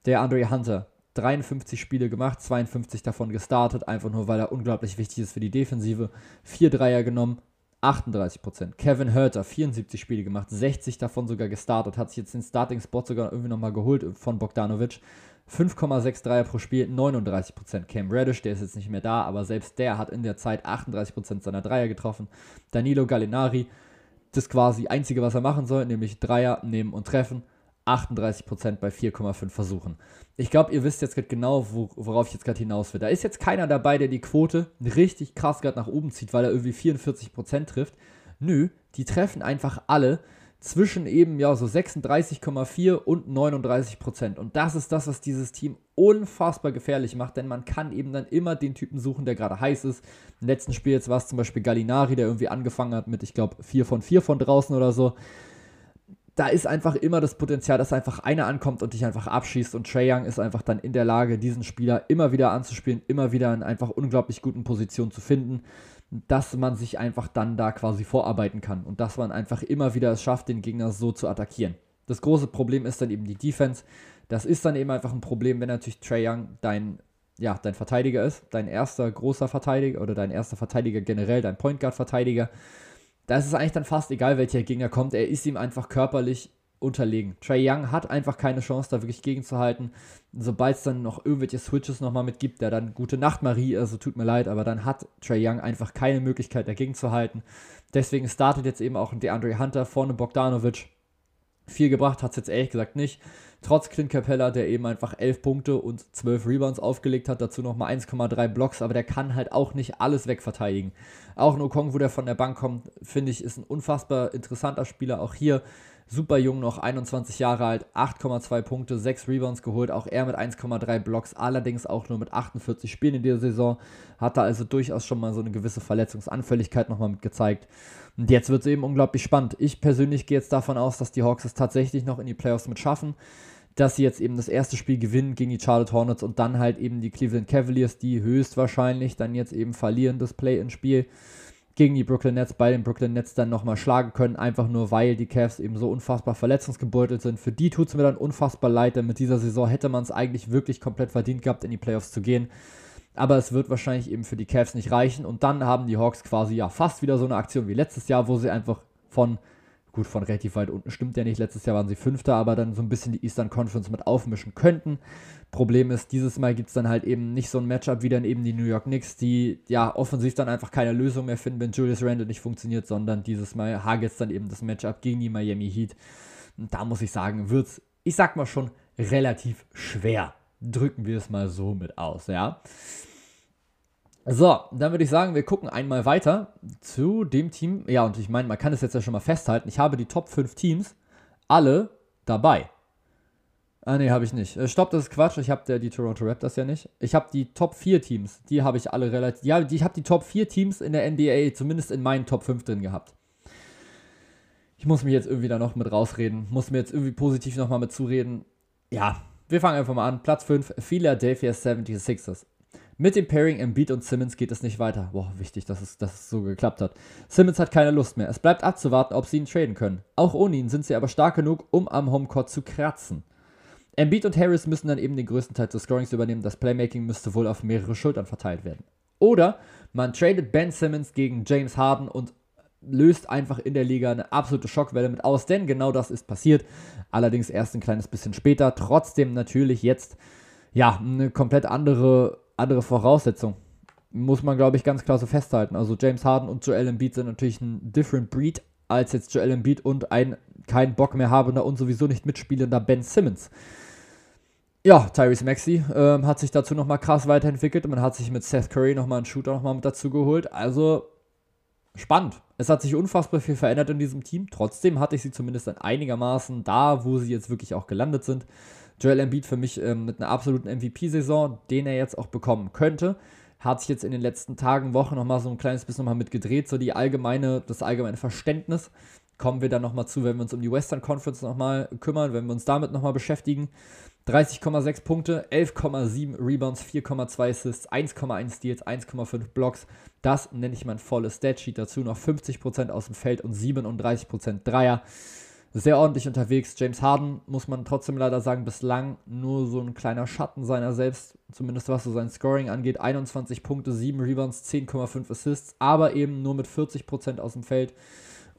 Der Andre Hunter, 53 Spiele gemacht, 52 davon gestartet, einfach nur weil er unglaublich wichtig ist für die Defensive. 4 Dreier genommen, 38%. Kevin Hurter, 74 Spiele gemacht, 60 davon sogar gestartet, hat sich jetzt den Starting-Spot sogar irgendwie nochmal geholt von Bogdanovic. 5,6 Dreier pro Spiel, 39%. Cam Reddish, der ist jetzt nicht mehr da, aber selbst der hat in der Zeit 38% seiner Dreier getroffen. Danilo Gallinari, das quasi einzige, was er machen soll, nämlich Dreier nehmen und treffen. 38% bei 4,5 Versuchen. Ich glaube, ihr wisst jetzt gerade genau, worauf ich jetzt gerade hinaus will. Da ist jetzt keiner dabei, der die Quote richtig krass gerade nach oben zieht, weil er irgendwie 44% trifft. Nö, die treffen einfach alle zwischen eben ja so 36,4 und 39% Und das ist das, was dieses Team unfassbar gefährlich macht, denn man kann eben dann immer den Typen suchen, der gerade heiß ist. Im letzten Spiel jetzt war es zum Beispiel Gallinari, der irgendwie angefangen hat mit, ich glaube, 4 von 4 von draußen oder so da ist einfach immer das Potenzial, dass einfach einer ankommt und dich einfach abschießt. Und Trey Young ist einfach dann in der Lage, diesen Spieler immer wieder anzuspielen, immer wieder in einfach unglaublich guten Positionen zu finden, dass man sich einfach dann da quasi vorarbeiten kann und dass man einfach immer wieder es schafft, den Gegner so zu attackieren. Das große Problem ist dann eben die Defense. Das ist dann eben einfach ein Problem, wenn natürlich Trey Young dein, ja, dein Verteidiger ist, dein erster großer Verteidiger oder dein erster Verteidiger generell, dein Point Guard Verteidiger. Da ist es eigentlich dann fast egal, welcher Gegner kommt. Er ist ihm einfach körperlich unterlegen. Trey Young hat einfach keine Chance, da wirklich gegenzuhalten. Sobald es dann noch irgendwelche Switches nochmal mitgibt, der dann gute Nacht Marie, also tut mir leid, aber dann hat Trey Young einfach keine Möglichkeit dagegen zu halten. Deswegen startet jetzt eben auch ein DeAndre Hunter vorne Bogdanovic. Viel gebracht hat es jetzt ehrlich gesagt nicht. Trotz Clint Capella, der eben einfach 11 Punkte und 12 Rebounds aufgelegt hat, dazu nochmal 1,3 Blocks, aber der kann halt auch nicht alles wegverteidigen. Auch ein Okong, wo der von der Bank kommt, finde ich, ist ein unfassbar interessanter Spieler. Auch hier super jung noch, 21 Jahre alt, 8,2 Punkte, 6 Rebounds geholt, auch er mit 1,3 Blocks, allerdings auch nur mit 48 Spielen in dieser Saison, hat da also durchaus schon mal so eine gewisse Verletzungsanfälligkeit nochmal mit gezeigt. Und jetzt wird es eben unglaublich spannend. Ich persönlich gehe jetzt davon aus, dass die Hawks es tatsächlich noch in die Playoffs mit schaffen, dass sie jetzt eben das erste Spiel gewinnen gegen die Charlotte Hornets und dann halt eben die Cleveland Cavaliers, die höchstwahrscheinlich dann jetzt eben verlieren, das Play-in-Spiel gegen die Brooklyn Nets bei den Brooklyn Nets dann nochmal schlagen können, einfach nur weil die Cavs eben so unfassbar verletzungsgebeutelt sind. Für die tut es mir dann unfassbar leid, denn mit dieser Saison hätte man es eigentlich wirklich komplett verdient gehabt, in die Playoffs zu gehen. Aber es wird wahrscheinlich eben für die Cavs nicht reichen. Und dann haben die Hawks quasi ja fast wieder so eine Aktion wie letztes Jahr, wo sie einfach von Gut, von relativ weit unten stimmt ja nicht. Letztes Jahr waren sie Fünfter, aber dann so ein bisschen die Eastern Conference mit aufmischen könnten. Problem ist, dieses Mal gibt es dann halt eben nicht so ein Matchup wie dann eben die New York Knicks, die ja offensiv dann einfach keine Lösung mehr finden, wenn Julius Randle nicht funktioniert, sondern dieses Mal hagelt es dann eben das Matchup gegen die Miami Heat. Und da muss ich sagen, wird es, ich sag mal schon, relativ schwer. Drücken wir es mal so mit aus, ja. So, dann würde ich sagen, wir gucken einmal weiter zu dem Team. Ja, und ich meine, man kann es jetzt ja schon mal festhalten. Ich habe die Top 5 Teams alle dabei. Ah, nee, habe ich nicht. Äh, stopp, das ist Quatsch. Ich habe die Toronto Raptors ja nicht. Ich habe die Top 4 Teams. Die habe ich alle relativ. Ja, ich habe die Top 4 Teams in der NBA, zumindest in meinen Top 5 drin gehabt. Ich muss mich jetzt irgendwie da noch mit rausreden. Muss mir jetzt irgendwie positiv nochmal mit zureden. Ja, wir fangen einfach mal an. Platz 5, Philadelphia 76ers. Mit dem Pairing Embiid und Simmons geht es nicht weiter. Boah, wichtig, dass es, dass es so geklappt hat. Simmons hat keine Lust mehr. Es bleibt abzuwarten, ob sie ihn traden können. Auch ohne ihn sind sie aber stark genug, um am Homecourt zu kratzen. Embiid und Harris müssen dann eben den größten Teil des Scorings übernehmen. Das Playmaking müsste wohl auf mehrere Schultern verteilt werden. Oder man tradet Ben Simmons gegen James Harden und löst einfach in der Liga eine absolute Schockwelle mit aus, denn genau das ist passiert. Allerdings erst ein kleines bisschen später. Trotzdem natürlich jetzt ja eine komplett andere andere Voraussetzung. Muss man, glaube ich, ganz klar so festhalten. Also James Harden und Joel Embiid sind natürlich ein different breed als jetzt Joel Embiid und ein kein Bock mehr habender und sowieso nicht mitspielender Ben Simmons. Ja, Tyrese Maxey ähm, hat sich dazu nochmal krass weiterentwickelt und man hat sich mit Seth Curry nochmal einen Shooter nochmal mit dazu geholt. Also spannend. Es hat sich unfassbar viel verändert in diesem Team. Trotzdem hatte ich sie zumindest einigermaßen da, wo sie jetzt wirklich auch gelandet sind. Joel Embiid für mich ähm, mit einer absoluten MVP-Saison, den er jetzt auch bekommen könnte. Hat sich jetzt in den letzten Tagen, Wochen nochmal so ein kleines bisschen nochmal mitgedreht, so die allgemeine, das allgemeine Verständnis. Kommen wir dann nochmal zu, wenn wir uns um die Western Conference nochmal kümmern, wenn wir uns damit nochmal beschäftigen. 30,6 Punkte, 11,7 Rebounds, 4,2 Assists, 1,1 Steals, 1,5 Blocks. Das nenne ich mein volles Statsheet. Dazu noch 50% aus dem Feld und 37% Dreier sehr ordentlich unterwegs. James Harden, muss man trotzdem leider sagen, bislang nur so ein kleiner Schatten seiner selbst, zumindest was so sein Scoring angeht. 21 Punkte, 7 Rebounds, 10,5 Assists, aber eben nur mit 40% aus dem Feld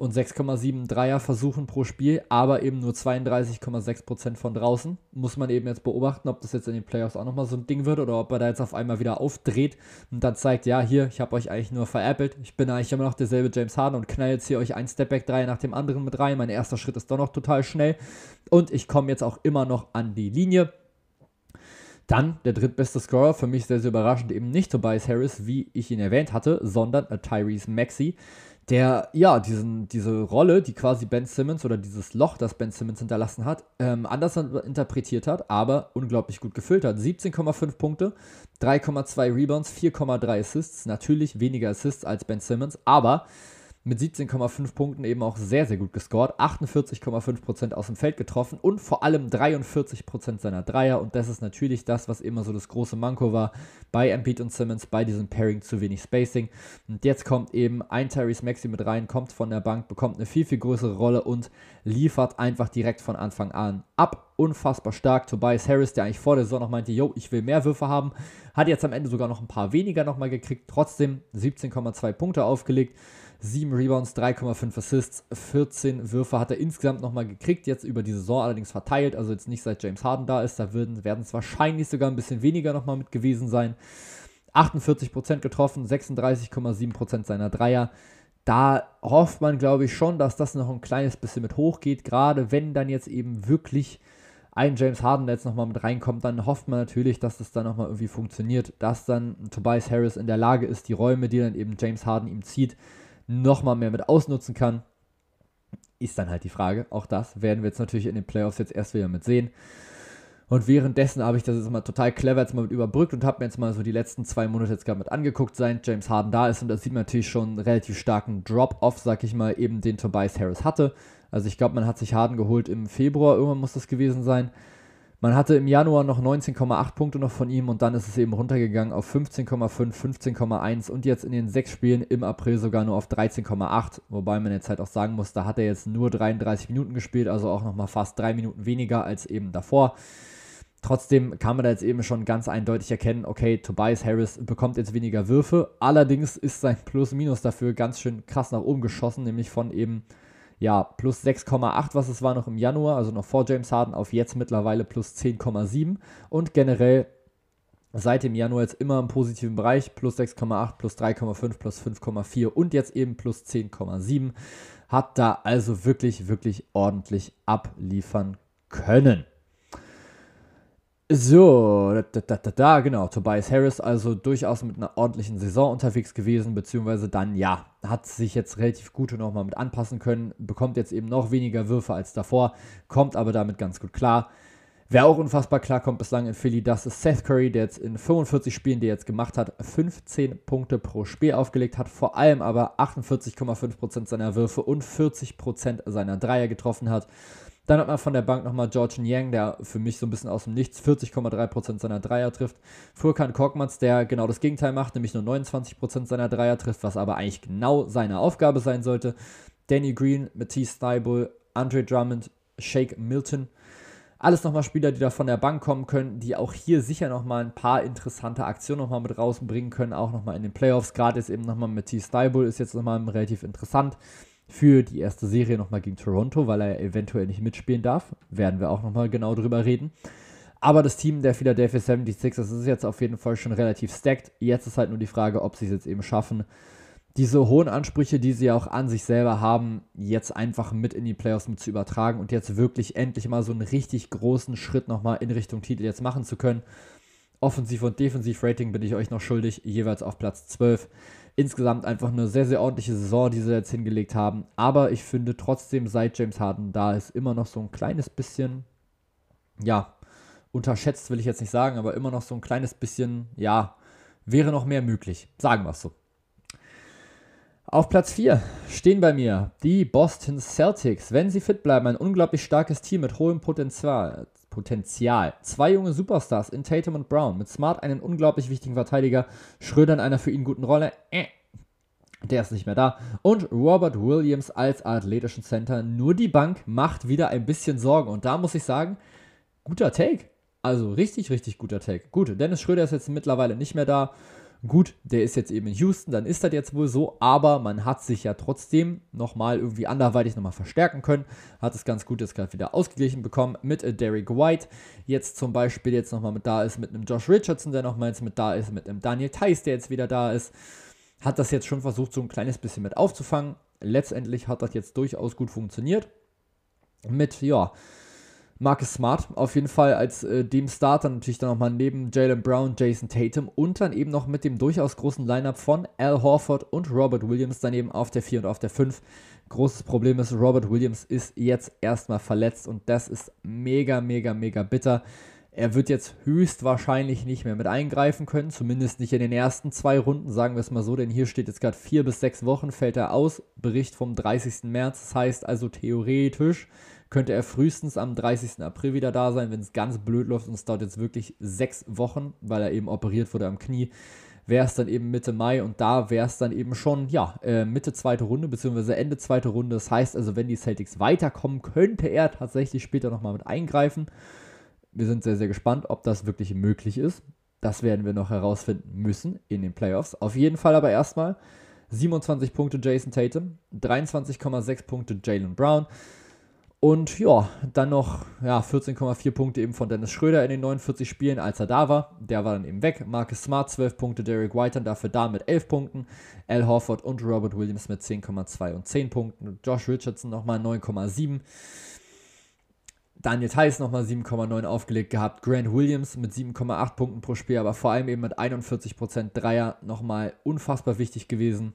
und 6,7 Dreier versuchen pro Spiel, aber eben nur 32,6% von draußen. Muss man eben jetzt beobachten, ob das jetzt in den Playoffs auch nochmal so ein Ding wird oder ob er da jetzt auf einmal wieder aufdreht und dann zeigt, ja, hier, ich habe euch eigentlich nur veräppelt. Ich bin eigentlich immer noch derselbe James Harden und knall jetzt hier euch ein Stepback-Dreier nach dem anderen mit rein. Mein erster Schritt ist doch noch total schnell und ich komme jetzt auch immer noch an die Linie. Dann der drittbeste Scorer, für mich sehr, sehr überraschend, eben nicht Tobias Harris, wie ich ihn erwähnt hatte, sondern Tyrese Maxey der ja diesen, diese Rolle, die quasi Ben Simmons oder dieses Loch, das Ben Simmons hinterlassen hat, ähm, anders interpretiert hat, aber unglaublich gut gefüllt hat. 17,5 Punkte, 3,2 Rebounds, 4,3 Assists, natürlich weniger Assists als Ben Simmons, aber mit 17,5 Punkten eben auch sehr, sehr gut gescored. 48,5% aus dem Feld getroffen und vor allem 43% seiner Dreier. Und das ist natürlich das, was immer so das große Manko war bei Embiid und Simmons, bei diesem Pairing zu wenig Spacing. Und jetzt kommt eben ein Tyrese Maxi mit rein, kommt von der Bank, bekommt eine viel, viel größere Rolle und liefert einfach direkt von Anfang an ab. Unfassbar stark. Tobias Harris, der eigentlich vor der Saison noch meinte, yo, ich will mehr Würfe haben, hat jetzt am Ende sogar noch ein paar weniger nochmal gekriegt. Trotzdem 17,2 Punkte aufgelegt. 7 Rebounds, 3,5 Assists, 14 Würfe hat er insgesamt nochmal gekriegt, jetzt über die Saison allerdings verteilt, also jetzt nicht seit James Harden da ist, da werden, es wahrscheinlich sogar ein bisschen weniger nochmal mit gewesen sein. 48% getroffen, 36,7% seiner Dreier. Da hofft man, glaube ich, schon, dass das noch ein kleines bisschen mit hochgeht, gerade wenn dann jetzt eben wirklich ein James Harden jetzt nochmal mit reinkommt, dann hofft man natürlich, dass das dann nochmal irgendwie funktioniert, dass dann Tobias Harris in der Lage ist, die Räume, die dann eben James Harden ihm zieht, nochmal mehr mit ausnutzen kann, ist dann halt die Frage. Auch das werden wir jetzt natürlich in den Playoffs jetzt erst wieder mit sehen. Und währenddessen habe ich das jetzt mal total clever jetzt mal mit überbrückt und habe mir jetzt mal so die letzten zwei Monate jetzt gerade mit angeguckt, seit James Harden da ist. Und da sieht man natürlich schon einen relativ starken Drop-Off, sag ich mal, eben den Tobias Harris hatte. Also ich glaube, man hat sich Harden geholt im Februar, irgendwann muss das gewesen sein. Man hatte im Januar noch 19,8 Punkte noch von ihm und dann ist es eben runtergegangen auf 15,5, 15,1 und jetzt in den sechs Spielen im April sogar nur auf 13,8. Wobei man jetzt halt auch sagen muss, da hat er jetzt nur 33 Minuten gespielt, also auch nochmal fast drei Minuten weniger als eben davor. Trotzdem kann man da jetzt eben schon ganz eindeutig erkennen, okay, Tobias Harris bekommt jetzt weniger Würfe. Allerdings ist sein Plus-Minus dafür ganz schön krass nach oben geschossen, nämlich von eben ja, plus 6,8, was es war noch im Januar, also noch vor James Harden, auf jetzt mittlerweile plus 10,7 und generell seit dem Januar jetzt immer im positiven Bereich, plus 6,8, plus 3,5, plus 5,4 und jetzt eben plus 10,7. Hat da also wirklich, wirklich ordentlich abliefern können. So, da, da, da, da, genau, Tobias Harris also durchaus mit einer ordentlichen Saison unterwegs gewesen, beziehungsweise dann, ja, hat sich jetzt relativ gut nochmal mit anpassen können, bekommt jetzt eben noch weniger Würfe als davor, kommt aber damit ganz gut klar. Wer auch unfassbar klar kommt bislang in Philly, das ist Seth Curry, der jetzt in 45 Spielen, die er jetzt gemacht hat, 15 Punkte pro Spiel aufgelegt hat, vor allem aber 48,5% seiner Würfe und 40% seiner Dreier getroffen hat. Dann hat man von der Bank nochmal George Yang, der für mich so ein bisschen aus dem Nichts 40,3% seiner Dreier trifft. Furkan Korkmaz, der genau das Gegenteil macht, nämlich nur 29% seiner Dreier trifft, was aber eigentlich genau seine Aufgabe sein sollte. Danny Green, Matisse Steibel, Andre Drummond, Shake Milton. Alles nochmal Spieler, die da von der Bank kommen können, die auch hier sicher nochmal ein paar interessante Aktionen nochmal mit rausbringen können, auch nochmal in den Playoffs. Gerade ist eben nochmal Matisse Steibel, ist jetzt nochmal relativ interessant für die erste Serie nochmal gegen Toronto, weil er eventuell nicht mitspielen darf. Werden wir auch nochmal genau drüber reden. Aber das Team der Philadelphia 76ers ist jetzt auf jeden Fall schon relativ stacked. Jetzt ist halt nur die Frage, ob sie es jetzt eben schaffen, diese hohen Ansprüche, die sie auch an sich selber haben, jetzt einfach mit in die Playoffs mit zu übertragen und jetzt wirklich endlich mal so einen richtig großen Schritt nochmal in Richtung Titel jetzt machen zu können. Offensiv- und Defensiv-Rating bin ich euch noch schuldig, jeweils auf Platz 12 insgesamt einfach eine sehr, sehr ordentliche Saison, die sie jetzt hingelegt haben. Aber ich finde trotzdem, seit James Harden da ist, immer noch so ein kleines bisschen, ja, unterschätzt will ich jetzt nicht sagen, aber immer noch so ein kleines bisschen, ja, wäre noch mehr möglich. Sagen wir es so. Auf Platz 4 stehen bei mir die Boston Celtics. Wenn sie fit bleiben, ein unglaublich starkes Team mit hohem Potenzial. Potenzial. Zwei junge Superstars in Tatum und Brown. Mit Smart einen unglaublich wichtigen Verteidiger. Schröder in einer für ihn guten Rolle. Äh. Der ist nicht mehr da. Und Robert Williams als athletischen Center. Nur die Bank macht wieder ein bisschen Sorgen. Und da muss ich sagen, guter Take. Also richtig, richtig guter Take. Gut, Dennis Schröder ist jetzt mittlerweile nicht mehr da. Gut, der ist jetzt eben in Houston, dann ist das jetzt wohl so, aber man hat sich ja trotzdem nochmal irgendwie anderweitig nochmal verstärken können, hat es ganz gut jetzt gerade wieder ausgeglichen bekommen mit äh, Derek White, jetzt zum Beispiel jetzt nochmal mit da ist, mit einem Josh Richardson, der nochmal jetzt mit da ist, mit einem Daniel Theiss, der jetzt wieder da ist, hat das jetzt schon versucht, so ein kleines bisschen mit aufzufangen. Letztendlich hat das jetzt durchaus gut funktioniert. Mit, ja, Marcus Smart auf jeden Fall als äh, dem Starter natürlich dann nochmal neben Jalen Brown, Jason Tatum und dann eben noch mit dem durchaus großen Lineup von Al Horford und Robert Williams daneben auf der 4 und auf der 5. Großes Problem ist, Robert Williams ist jetzt erstmal verletzt und das ist mega, mega, mega bitter. Er wird jetzt höchstwahrscheinlich nicht mehr mit eingreifen können, zumindest nicht in den ersten zwei Runden, sagen wir es mal so, denn hier steht jetzt gerade vier bis sechs Wochen, fällt er aus. Bericht vom 30. März, das heißt also theoretisch könnte er frühestens am 30. April wieder da sein, wenn es ganz blöd läuft und es dauert jetzt wirklich sechs Wochen, weil er eben operiert wurde am Knie wäre es dann eben Mitte Mai und da wäre es dann eben schon, ja, äh, Mitte zweite Runde, beziehungsweise Ende zweite Runde. Das heißt also, wenn die Celtics weiterkommen, könnte er tatsächlich später nochmal mit eingreifen. Wir sind sehr, sehr gespannt, ob das wirklich möglich ist. Das werden wir noch herausfinden müssen in den Playoffs. Auf jeden Fall aber erstmal 27 Punkte Jason Tatum, 23,6 Punkte Jalen Brown, und ja, dann noch ja, 14,4 Punkte eben von Dennis Schröder in den 49 Spielen, als er da war. Der war dann eben weg. Marcus Smart 12 Punkte, Derek White dann dafür da mit 11 Punkten. Al Horford und Robert Williams mit 10,2 und 10 Punkten. Josh Richardson nochmal 9,7. Daniel Theiss nochmal 7,9 aufgelegt gehabt. Grant Williams mit 7,8 Punkten pro Spiel, aber vor allem eben mit 41% Dreier nochmal unfassbar wichtig gewesen.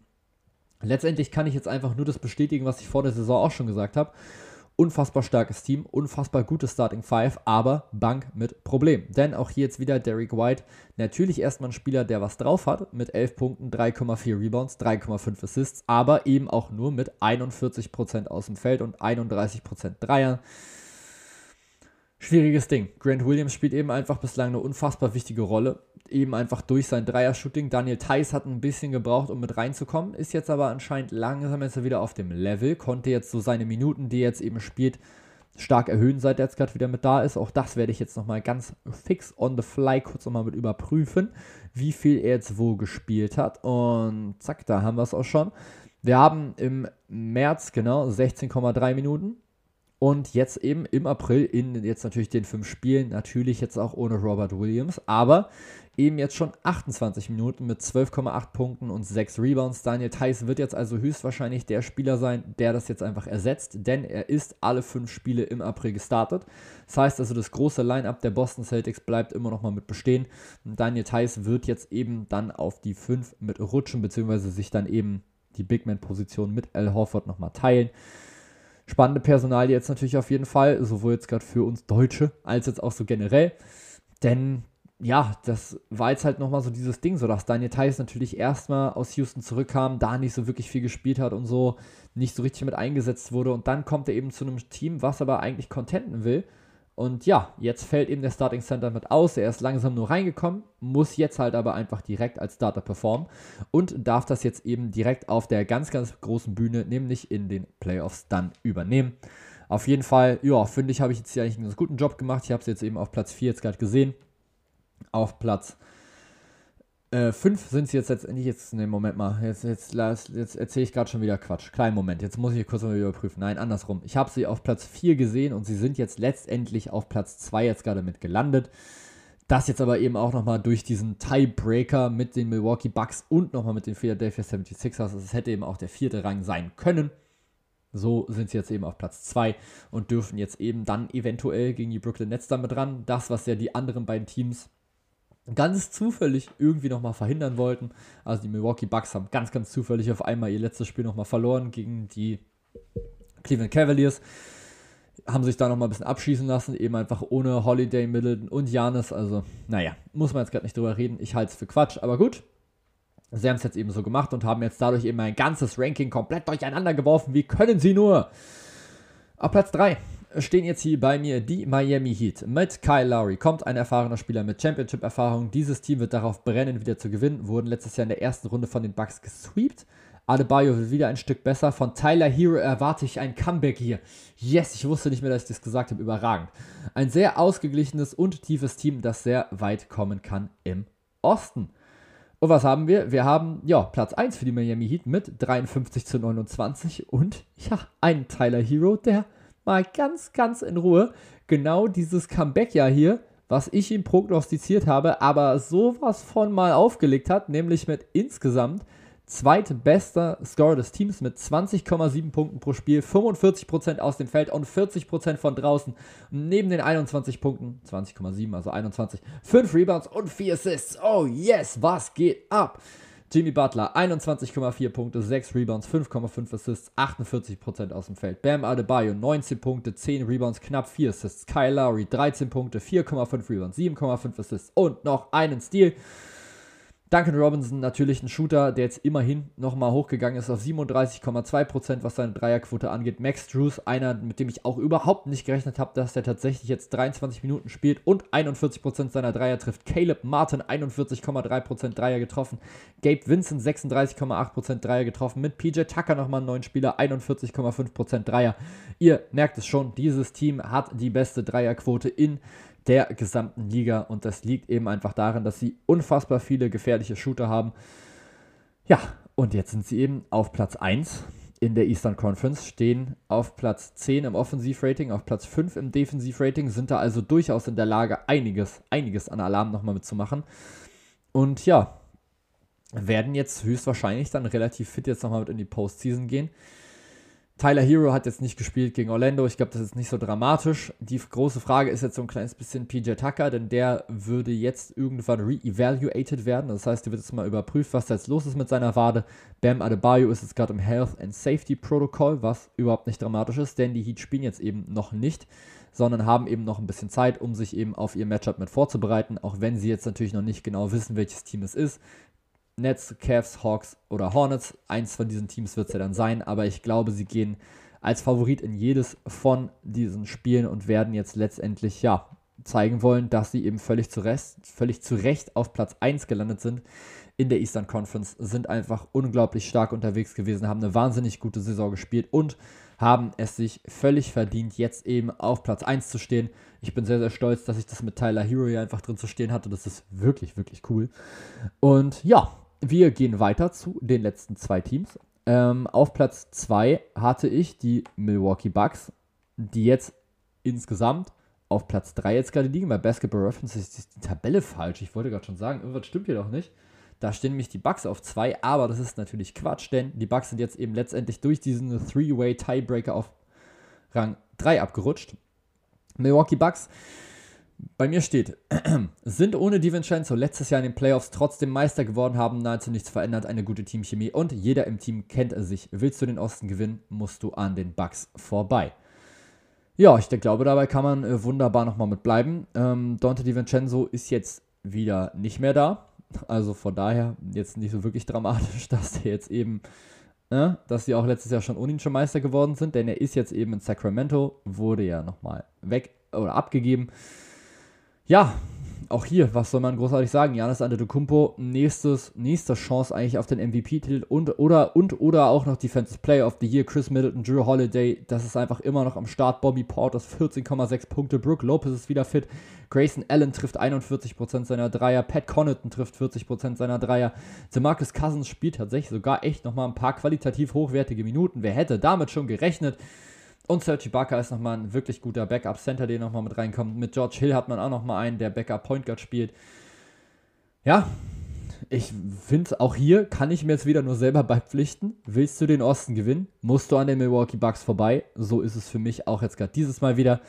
Letztendlich kann ich jetzt einfach nur das bestätigen, was ich vor der Saison auch schon gesagt habe unfassbar starkes Team, unfassbar gutes Starting Five, aber Bank mit Problem. Denn auch hier jetzt wieder Derek White, natürlich erstmal ein Spieler, der was drauf hat, mit 11 Punkten, 3,4 Rebounds, 3,5 Assists, aber eben auch nur mit 41% aus dem Feld und 31% Dreier. Schwieriges Ding. Grant Williams spielt eben einfach bislang eine unfassbar wichtige Rolle eben einfach durch sein Dreier-Shooting. Daniel Theiss hat ein bisschen gebraucht, um mit reinzukommen, ist jetzt aber anscheinend langsam jetzt wieder auf dem Level, konnte jetzt so seine Minuten, die er jetzt eben spielt, stark erhöhen, seit er jetzt gerade wieder mit da ist. Auch das werde ich jetzt nochmal ganz fix on the fly kurz nochmal mit überprüfen, wie viel er jetzt wo gespielt hat. Und zack, da haben wir es auch schon. Wir haben im März genau 16,3 Minuten. Und jetzt eben im April in jetzt natürlich den fünf Spielen, natürlich jetzt auch ohne Robert Williams, aber eben jetzt schon 28 Minuten mit 12,8 Punkten und 6 Rebounds. Daniel Theiss wird jetzt also höchstwahrscheinlich der Spieler sein, der das jetzt einfach ersetzt, denn er ist alle fünf Spiele im April gestartet. Das heißt also, das große Line-Up der Boston Celtics bleibt immer noch mal mit bestehen. Daniel Theiss wird jetzt eben dann auf die 5 mit rutschen, beziehungsweise sich dann eben die Big Man-Position mit Al Horford nochmal teilen. Spannende Personal jetzt natürlich auf jeden Fall, sowohl jetzt gerade für uns Deutsche als jetzt auch so generell. Denn ja, das war jetzt halt nochmal so dieses Ding, so dass Daniel Theiss natürlich erstmal aus Houston zurückkam, da nicht so wirklich viel gespielt hat und so nicht so richtig mit eingesetzt wurde. Und dann kommt er eben zu einem Team, was aber eigentlich contenten will. Und ja, jetzt fällt eben der Starting Center mit aus. Er ist langsam nur reingekommen, muss jetzt halt aber einfach direkt als Starter performen und darf das jetzt eben direkt auf der ganz, ganz großen Bühne, nämlich in den Playoffs, dann übernehmen. Auf jeden Fall, ja, finde ich, habe ich jetzt hier eigentlich einen ganz guten Job gemacht. Ich habe es jetzt eben auf Platz 4 jetzt gerade gesehen. Auf Platz 5 äh, sind sie jetzt letztendlich, jetzt, ne, Moment mal, jetzt, jetzt, jetzt erzähle ich gerade schon wieder Quatsch. Kleinen Moment, jetzt muss ich kurz mal überprüfen. Nein, andersrum. Ich habe sie auf Platz 4 gesehen und sie sind jetzt letztendlich auf Platz 2 jetzt gerade mit gelandet. Das jetzt aber eben auch nochmal durch diesen Tiebreaker mit den Milwaukee Bucks und nochmal mit den Philadelphia 76ers. Also es hätte eben auch der vierte Rang sein können. So sind sie jetzt eben auf Platz 2 und dürfen jetzt eben dann eventuell gegen die Brooklyn Nets damit dran. Das, was ja die anderen beiden Teams ganz zufällig irgendwie nochmal verhindern wollten. Also die Milwaukee Bucks haben ganz, ganz zufällig auf einmal ihr letztes Spiel nochmal verloren gegen die Cleveland Cavaliers. Haben sich da nochmal ein bisschen abschießen lassen, eben einfach ohne Holiday, Middleton und Janis. Also, naja, muss man jetzt gerade nicht drüber reden. Ich halte es für Quatsch, aber gut. Sie haben es jetzt eben so gemacht und haben jetzt dadurch eben ein ganzes Ranking komplett durcheinander geworfen. Wie können sie nur? Auf Platz 3 stehen jetzt hier bei mir die Miami Heat. Mit Kyle Lowry kommt ein erfahrener Spieler mit Championship-Erfahrung. Dieses Team wird darauf brennen, wieder zu gewinnen. Wurden letztes Jahr in der ersten Runde von den Bucks gesweept. Adebayo wird wieder ein Stück besser. Von Tyler Hero erwarte ich ein Comeback hier. Yes, ich wusste nicht mehr, dass ich das gesagt habe. Überragend. Ein sehr ausgeglichenes und tiefes Team, das sehr weit kommen kann im Osten. Und was haben wir? Wir haben ja Platz 1 für die Miami Heat mit 53 zu 29 und ja, ein Tyler Hero, der mal ganz, ganz in Ruhe genau dieses Comeback-Jahr hier, was ich ihm prognostiziert habe, aber sowas von mal aufgelegt hat, nämlich mit insgesamt zweitbester Scorer des Teams mit 20,7 Punkten pro Spiel, 45% aus dem Feld und 40% von draußen. Neben den 21 Punkten, 20,7, also 21, 5 Rebounds und 4 Assists. Oh yes, was geht ab? Jimmy Butler 21,4 Punkte, 6 Rebounds, 5,5 Assists, 48% aus dem Feld. Bam Adebayo 19 Punkte, 10 Rebounds, knapp 4 Assists. Kyle Lowry 13 Punkte, 4,5 Rebounds, 7,5 Assists und noch einen Steal. Duncan Robinson natürlich ein Shooter, der jetzt immerhin nochmal hochgegangen ist auf 37,2%, was seine Dreierquote angeht. Max Drews, einer, mit dem ich auch überhaupt nicht gerechnet habe, dass der tatsächlich jetzt 23 Minuten spielt und 41% seiner Dreier trifft. Caleb Martin 41,3% Dreier getroffen. Gabe Vincent 36,8% Dreier getroffen. Mit PJ Tucker nochmal einen neuen Spieler, 41,5% Dreier. Ihr merkt es schon, dieses Team hat die beste Dreierquote in der gesamten Liga. Und das liegt eben einfach daran, dass sie unfassbar viele gefährliche Shooter haben. Ja, und jetzt sind sie eben auf Platz 1 in der Eastern Conference, stehen auf Platz 10 im Offensivrating, auf Platz 5 im Defensivrating, sind da also durchaus in der Lage, einiges, einiges an Alarm nochmal mitzumachen. Und ja, werden jetzt höchstwahrscheinlich dann relativ fit jetzt nochmal mit in die Postseason gehen. Tyler Hero hat jetzt nicht gespielt gegen Orlando. Ich glaube, das ist nicht so dramatisch. Die große Frage ist jetzt so ein kleines bisschen PJ Tucker, denn der würde jetzt irgendwann re-evaluated werden. Das heißt, der wird jetzt mal überprüft, was da jetzt los ist mit seiner Wade. Bam Adebayo ist jetzt gerade im Health and Safety Protocol, was überhaupt nicht dramatisch ist, denn die Heat spielen jetzt eben noch nicht, sondern haben eben noch ein bisschen Zeit, um sich eben auf ihr Matchup mit vorzubereiten, auch wenn sie jetzt natürlich noch nicht genau wissen, welches Team es ist. Nets, Cavs, Hawks oder Hornets. Eins von diesen Teams wird es ja dann sein, aber ich glaube, sie gehen als Favorit in jedes von diesen Spielen und werden jetzt letztendlich ja zeigen wollen, dass sie eben völlig zu, Rest, völlig zu Recht auf Platz 1 gelandet sind in der Eastern Conference, sind einfach unglaublich stark unterwegs gewesen, haben eine wahnsinnig gute Saison gespielt und haben es sich völlig verdient, jetzt eben auf Platz 1 zu stehen. Ich bin sehr, sehr stolz, dass ich das mit Tyler Hero hier einfach drin zu stehen hatte. Das ist wirklich, wirklich cool. Und ja, wir gehen weiter zu den letzten zwei Teams. Ähm, auf Platz 2 hatte ich die Milwaukee Bucks, die jetzt insgesamt auf Platz 3 jetzt gerade liegen. Bei Basketball Reference ist die Tabelle falsch. Ich wollte gerade schon sagen, irgendwas stimmt hier doch nicht. Da stehen nämlich die Bucks auf 2, aber das ist natürlich Quatsch, denn die Bucks sind jetzt eben letztendlich durch diesen Three-Way Tiebreaker auf Rang 3 abgerutscht. Milwaukee Bucks bei mir steht, sind ohne DiVincenzo letztes Jahr in den Playoffs trotzdem Meister geworden, haben nahezu nichts verändert, eine gute Teamchemie und jeder im Team kennt er sich. Willst du den Osten gewinnen, musst du an den Bucks vorbei. Ja, ich glaube, dabei kann man äh, wunderbar nochmal mit bleiben. Ähm, Dante DiVincenzo ist jetzt wieder nicht mehr da. Also von daher jetzt nicht so wirklich dramatisch, dass der jetzt eben, äh, dass sie auch letztes Jahr schon ohne ihn schon Meister geworden sind, denn er ist jetzt eben in Sacramento, wurde ja nochmal weg oder abgegeben. Ja, auch hier, was soll man großartig sagen? Janis Antetokounmpo, nächstes, nächste Chance eigentlich auf den MVP-Titel und oder, und oder auch noch Defensive Player of the Year, Chris Middleton, Drew Holiday, das ist einfach immer noch am Start. Bobby Porters 14,6 Punkte, Brooke Lopez ist wieder fit, Grayson Allen trifft 41% seiner Dreier, Pat Connaughton trifft 40% seiner Dreier, DeMarcus Cousins spielt tatsächlich sogar echt nochmal ein paar qualitativ hochwertige Minuten. Wer hätte damit schon gerechnet? Und Serge Ibaka ist nochmal ein wirklich guter Backup-Center, der nochmal mit reinkommt. Mit George Hill hat man auch nochmal einen, der Backup-Point Guard spielt. Ja, ich finde, auch hier kann ich mir jetzt wieder nur selber beipflichten. Willst du den Osten gewinnen, musst du an den Milwaukee Bucks vorbei. So ist es für mich auch jetzt gerade dieses Mal wieder.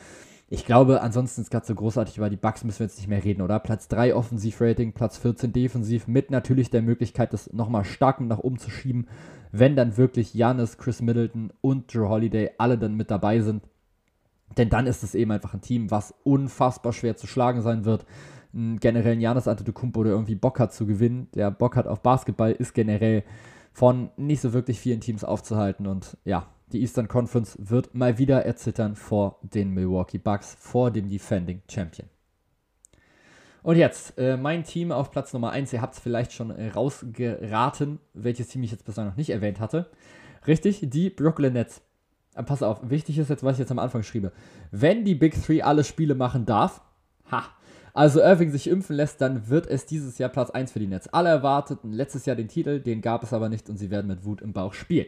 Ich glaube, ansonsten ist es gerade so großartig, über die Bucks müssen wir jetzt nicht mehr reden, oder? Platz 3 Offensivrating, Platz 14 defensiv, mit natürlich der Möglichkeit, das nochmal stark nach oben zu schieben wenn dann wirklich Janis, Chris Middleton und Drew Holiday alle dann mit dabei sind. Denn dann ist es eben einfach ein Team, was unfassbar schwer zu schlagen sein wird. Generell ein Janis Antetokounmpo, der irgendwie Bock hat zu gewinnen, der Bock hat auf Basketball, ist generell von nicht so wirklich vielen Teams aufzuhalten. Und ja, die Eastern Conference wird mal wieder erzittern vor den Milwaukee Bucks, vor dem Defending Champion. Und jetzt, äh, mein Team auf Platz Nummer 1. Ihr habt es vielleicht schon äh, rausgeraten, welches Team ich jetzt bislang noch nicht erwähnt hatte. Richtig, die Brooklyn Nets. Äh, pass auf, wichtig ist jetzt, was ich jetzt am Anfang schriebe. Wenn die Big Three alle Spiele machen darf, ha, also Irving sich impfen lässt, dann wird es dieses Jahr Platz 1 für die Nets. Alle erwarteten letztes Jahr den Titel, den gab es aber nicht und sie werden mit Wut im Bauch spielen.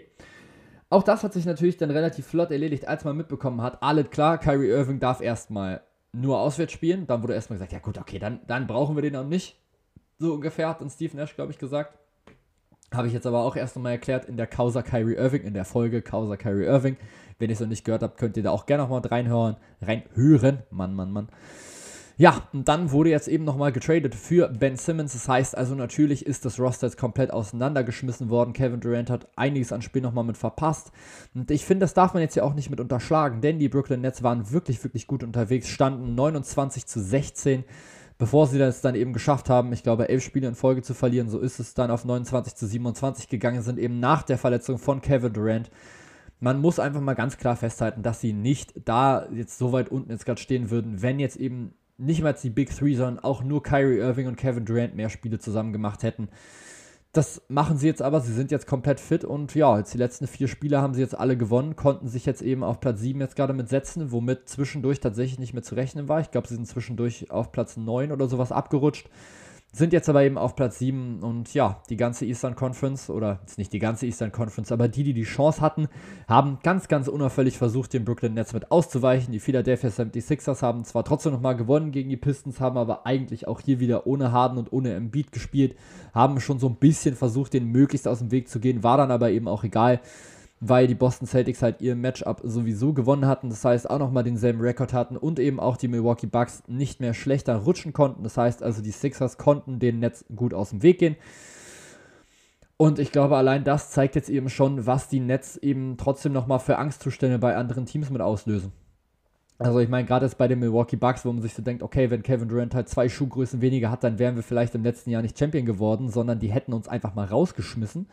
Auch das hat sich natürlich dann relativ flott erledigt, als man mitbekommen hat, alles klar, Kyrie Irving darf erstmal nur auswärts spielen. Dann wurde erstmal gesagt, ja gut, okay, dann, dann brauchen wir den auch nicht. So ungefähr hat uns Steve Nash, glaube ich, gesagt. Habe ich jetzt aber auch erst nochmal erklärt in der Causa Kyrie Irving, in der Folge Causa Kyrie Irving. Wenn ihr es noch nicht gehört habt, könnt ihr da auch gerne nochmal reinhören. Reinhören. Mann, Mann, Mann. Ja, und dann wurde jetzt eben nochmal getradet für Ben Simmons. Das heißt also, natürlich ist das Roster jetzt komplett auseinandergeschmissen worden. Kevin Durant hat einiges an Spiel nochmal mit verpasst. Und ich finde, das darf man jetzt ja auch nicht mit unterschlagen, denn die Brooklyn Nets waren wirklich, wirklich gut unterwegs, standen 29 zu 16 bevor sie das dann eben geschafft haben, ich glaube, elf Spiele in Folge zu verlieren, so ist es dann auf 29 zu 27 gegangen, sind eben nach der Verletzung von Kevin Durant. Man muss einfach mal ganz klar festhalten, dass sie nicht da jetzt so weit unten jetzt gerade stehen würden, wenn jetzt eben nicht mal die Big Three, sondern auch nur Kyrie Irving und Kevin Durant mehr Spiele zusammen gemacht hätten. Das machen sie jetzt aber, sie sind jetzt komplett fit und ja, jetzt die letzten vier Spiele haben sie jetzt alle gewonnen, konnten sich jetzt eben auf Platz 7 jetzt gerade mit setzen, womit zwischendurch tatsächlich nicht mehr zu rechnen war. Ich glaube, sie sind zwischendurch auf Platz 9 oder sowas abgerutscht. Sind jetzt aber eben auf Platz 7 und ja, die ganze Eastern Conference, oder jetzt nicht die ganze Eastern Conference, aber die, die die Chance hatten, haben ganz, ganz unauffällig versucht, den Brooklyn Nets mit auszuweichen. Die Philadelphia 76ers haben zwar trotzdem nochmal gewonnen gegen die Pistons, haben aber eigentlich auch hier wieder ohne Harden und ohne Embiid gespielt, haben schon so ein bisschen versucht, den möglichst aus dem Weg zu gehen, war dann aber eben auch egal weil die Boston Celtics halt ihr Matchup sowieso gewonnen hatten. Das heißt, auch nochmal denselben Rekord hatten und eben auch die Milwaukee Bucks nicht mehr schlechter rutschen konnten. Das heißt also, die Sixers konnten den Netz gut aus dem Weg gehen. Und ich glaube, allein das zeigt jetzt eben schon, was die Nets eben trotzdem nochmal für Angstzustände bei anderen Teams mit auslösen. Also ich meine, gerade jetzt bei den Milwaukee Bucks, wo man sich so denkt, okay, wenn Kevin Durant halt zwei Schuhgrößen weniger hat, dann wären wir vielleicht im letzten Jahr nicht Champion geworden, sondern die hätten uns einfach mal rausgeschmissen.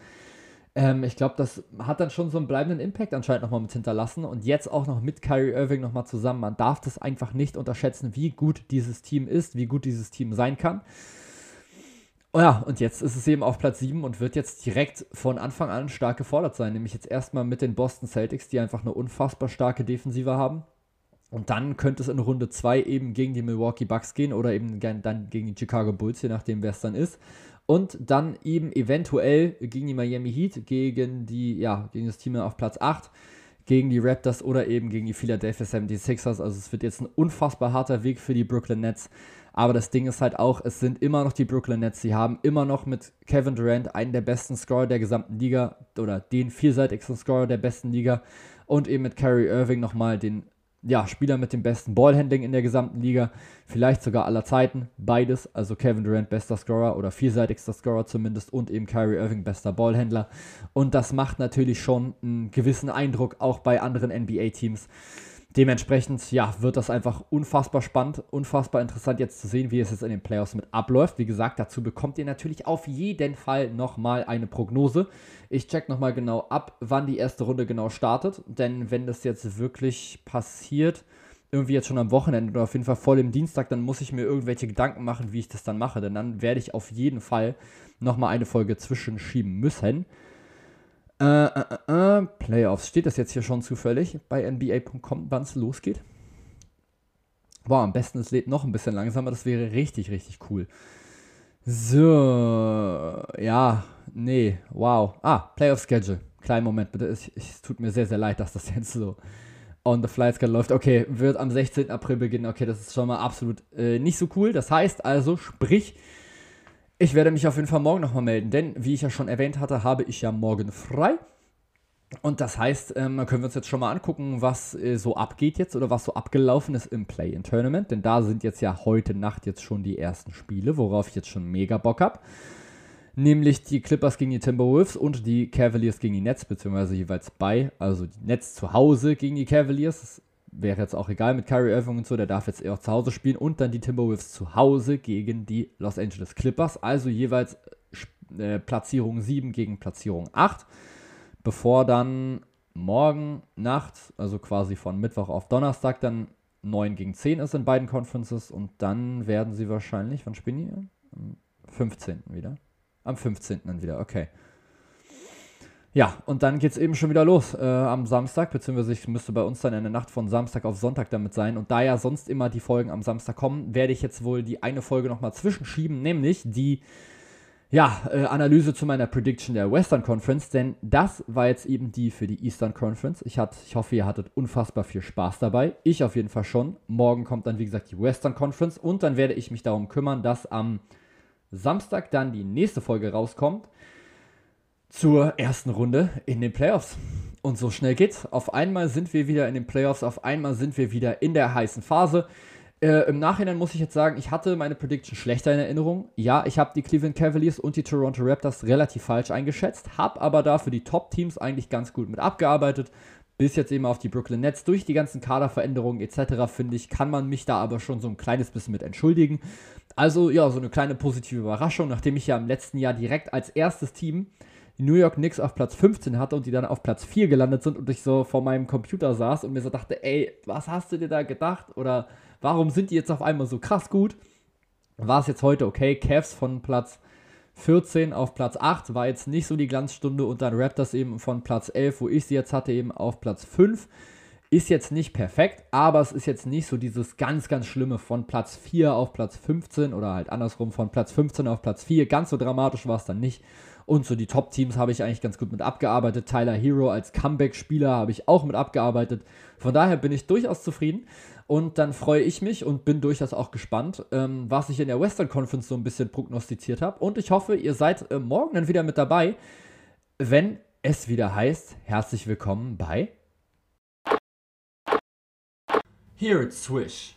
Ähm, ich glaube, das hat dann schon so einen bleibenden Impact anscheinend nochmal mit hinterlassen. Und jetzt auch noch mit Kyrie Irving nochmal zusammen. Man darf das einfach nicht unterschätzen, wie gut dieses Team ist, wie gut dieses Team sein kann. Oh ja, und jetzt ist es eben auf Platz 7 und wird jetzt direkt von Anfang an stark gefordert sein. Nämlich jetzt erstmal mit den Boston Celtics, die einfach eine unfassbar starke Defensive haben. Und dann könnte es in Runde 2 eben gegen die Milwaukee Bucks gehen oder eben dann gegen die Chicago Bulls, je nachdem, wer es dann ist und dann eben eventuell gegen die Miami Heat, gegen die, ja, gegen das Team auf Platz 8, gegen die Raptors oder eben gegen die Philadelphia 76ers. Also es wird jetzt ein unfassbar harter Weg für die Brooklyn Nets. Aber das Ding ist halt auch, es sind immer noch die Brooklyn Nets. Sie haben immer noch mit Kevin Durant einen der besten Scorer der gesamten Liga oder den vielseitigsten Scorer der besten Liga und eben mit Kyrie Irving nochmal den ja, Spieler mit dem besten Ballhandling in der gesamten Liga, vielleicht sogar aller Zeiten, beides, also Kevin Durant bester Scorer oder vielseitigster Scorer zumindest und eben Kyrie Irving bester Ballhändler und das macht natürlich schon einen gewissen Eindruck auch bei anderen NBA-Teams. Dementsprechend, ja, wird das einfach unfassbar spannend, unfassbar interessant jetzt zu sehen, wie es jetzt in den Playoffs mit abläuft. Wie gesagt, dazu bekommt ihr natürlich auf jeden Fall nochmal eine Prognose. Ich check nochmal genau ab, wann die erste Runde genau startet, denn wenn das jetzt wirklich passiert, irgendwie jetzt schon am Wochenende oder auf jeden Fall voll im Dienstag, dann muss ich mir irgendwelche Gedanken machen, wie ich das dann mache, denn dann werde ich auf jeden Fall nochmal eine Folge zwischenschieben müssen. Äh, äh, äh, äh, Playoffs. Steht das jetzt hier schon zufällig bei NBA.com, wann es losgeht? Boah, am besten es lädt noch ein bisschen langsamer. Das wäre richtig, richtig cool. So, ja, nee, wow. Ah, Playoff Schedule. Kleinen Moment bitte. Es, es tut mir sehr, sehr leid, dass das jetzt so on the fly gerade läuft. Okay, wird am 16. April beginnen. Okay, das ist schon mal absolut äh, nicht so cool. Das heißt also, sprich, ich werde mich auf jeden Fall morgen nochmal melden, denn wie ich ja schon erwähnt hatte, habe ich ja morgen frei. Und das heißt, ähm, können wir uns jetzt schon mal angucken, was äh, so abgeht jetzt oder was so abgelaufen ist im Play-in-Tournament. Denn da sind jetzt ja heute Nacht jetzt schon die ersten Spiele, worauf ich jetzt schon mega Bock habe. Nämlich die Clippers gegen die Timberwolves und die Cavaliers gegen die Nets, beziehungsweise jeweils bei. Also die Nets zu Hause gegen die Cavaliers. Wäre jetzt auch egal mit Kyrie Irving und so, der darf jetzt eher zu Hause spielen. Und dann die Timberwolves zu Hause gegen die Los Angeles Clippers. Also jeweils äh, Platzierung 7 gegen Platzierung 8. Bevor dann morgen Nacht, also quasi von Mittwoch auf Donnerstag, dann 9 gegen 10 ist in beiden Conferences. Und dann werden sie wahrscheinlich, wann spielen die? Am 15. wieder. Am 15. dann wieder, okay. Ja, und dann geht es eben schon wieder los äh, am Samstag, beziehungsweise ich müsste bei uns dann in der Nacht von Samstag auf Sonntag damit sein. Und da ja sonst immer die Folgen am Samstag kommen, werde ich jetzt wohl die eine Folge nochmal zwischenschieben, nämlich die ja, äh, Analyse zu meiner Prediction der Western Conference, denn das war jetzt eben die für die Eastern Conference. Ich, hat, ich hoffe, ihr hattet unfassbar viel Spaß dabei. Ich auf jeden Fall schon. Morgen kommt dann, wie gesagt, die Western Conference und dann werde ich mich darum kümmern, dass am Samstag dann die nächste Folge rauskommt zur ersten Runde in den Playoffs. Und so schnell geht's. Auf einmal sind wir wieder in den Playoffs, auf einmal sind wir wieder in der heißen Phase. Äh, Im Nachhinein muss ich jetzt sagen, ich hatte meine Prediction schlechter in Erinnerung. Ja, ich habe die Cleveland Cavaliers und die Toronto Raptors relativ falsch eingeschätzt, habe aber dafür die Top-Teams eigentlich ganz gut mit abgearbeitet. Bis jetzt eben auf die Brooklyn Nets. Durch die ganzen Kaderveränderungen etc., finde ich, kann man mich da aber schon so ein kleines bisschen mit entschuldigen. Also ja, so eine kleine positive Überraschung, nachdem ich ja im letzten Jahr direkt als erstes Team New York Knicks auf Platz 15 hatte und die dann auf Platz 4 gelandet sind und ich so vor meinem Computer saß und mir so dachte, ey, was hast du dir da gedacht? Oder warum sind die jetzt auf einmal so krass gut? War es jetzt heute okay? Cavs von Platz 14 auf Platz 8 war jetzt nicht so die Glanzstunde und dann Raptors eben von Platz 11, wo ich sie jetzt hatte, eben auf Platz 5. Ist jetzt nicht perfekt, aber es ist jetzt nicht so dieses ganz, ganz Schlimme von Platz 4 auf Platz 15 oder halt andersrum von Platz 15 auf Platz 4. Ganz so dramatisch war es dann nicht. Und so die Top-Teams habe ich eigentlich ganz gut mit abgearbeitet. Tyler Hero als Comeback-Spieler habe ich auch mit abgearbeitet. Von daher bin ich durchaus zufrieden. Und dann freue ich mich und bin durchaus auch gespannt, ähm, was ich in der Western Conference so ein bisschen prognostiziert habe. Und ich hoffe, ihr seid äh, morgen dann wieder mit dabei, wenn es wieder heißt, herzlich willkommen bei Here it's Swish.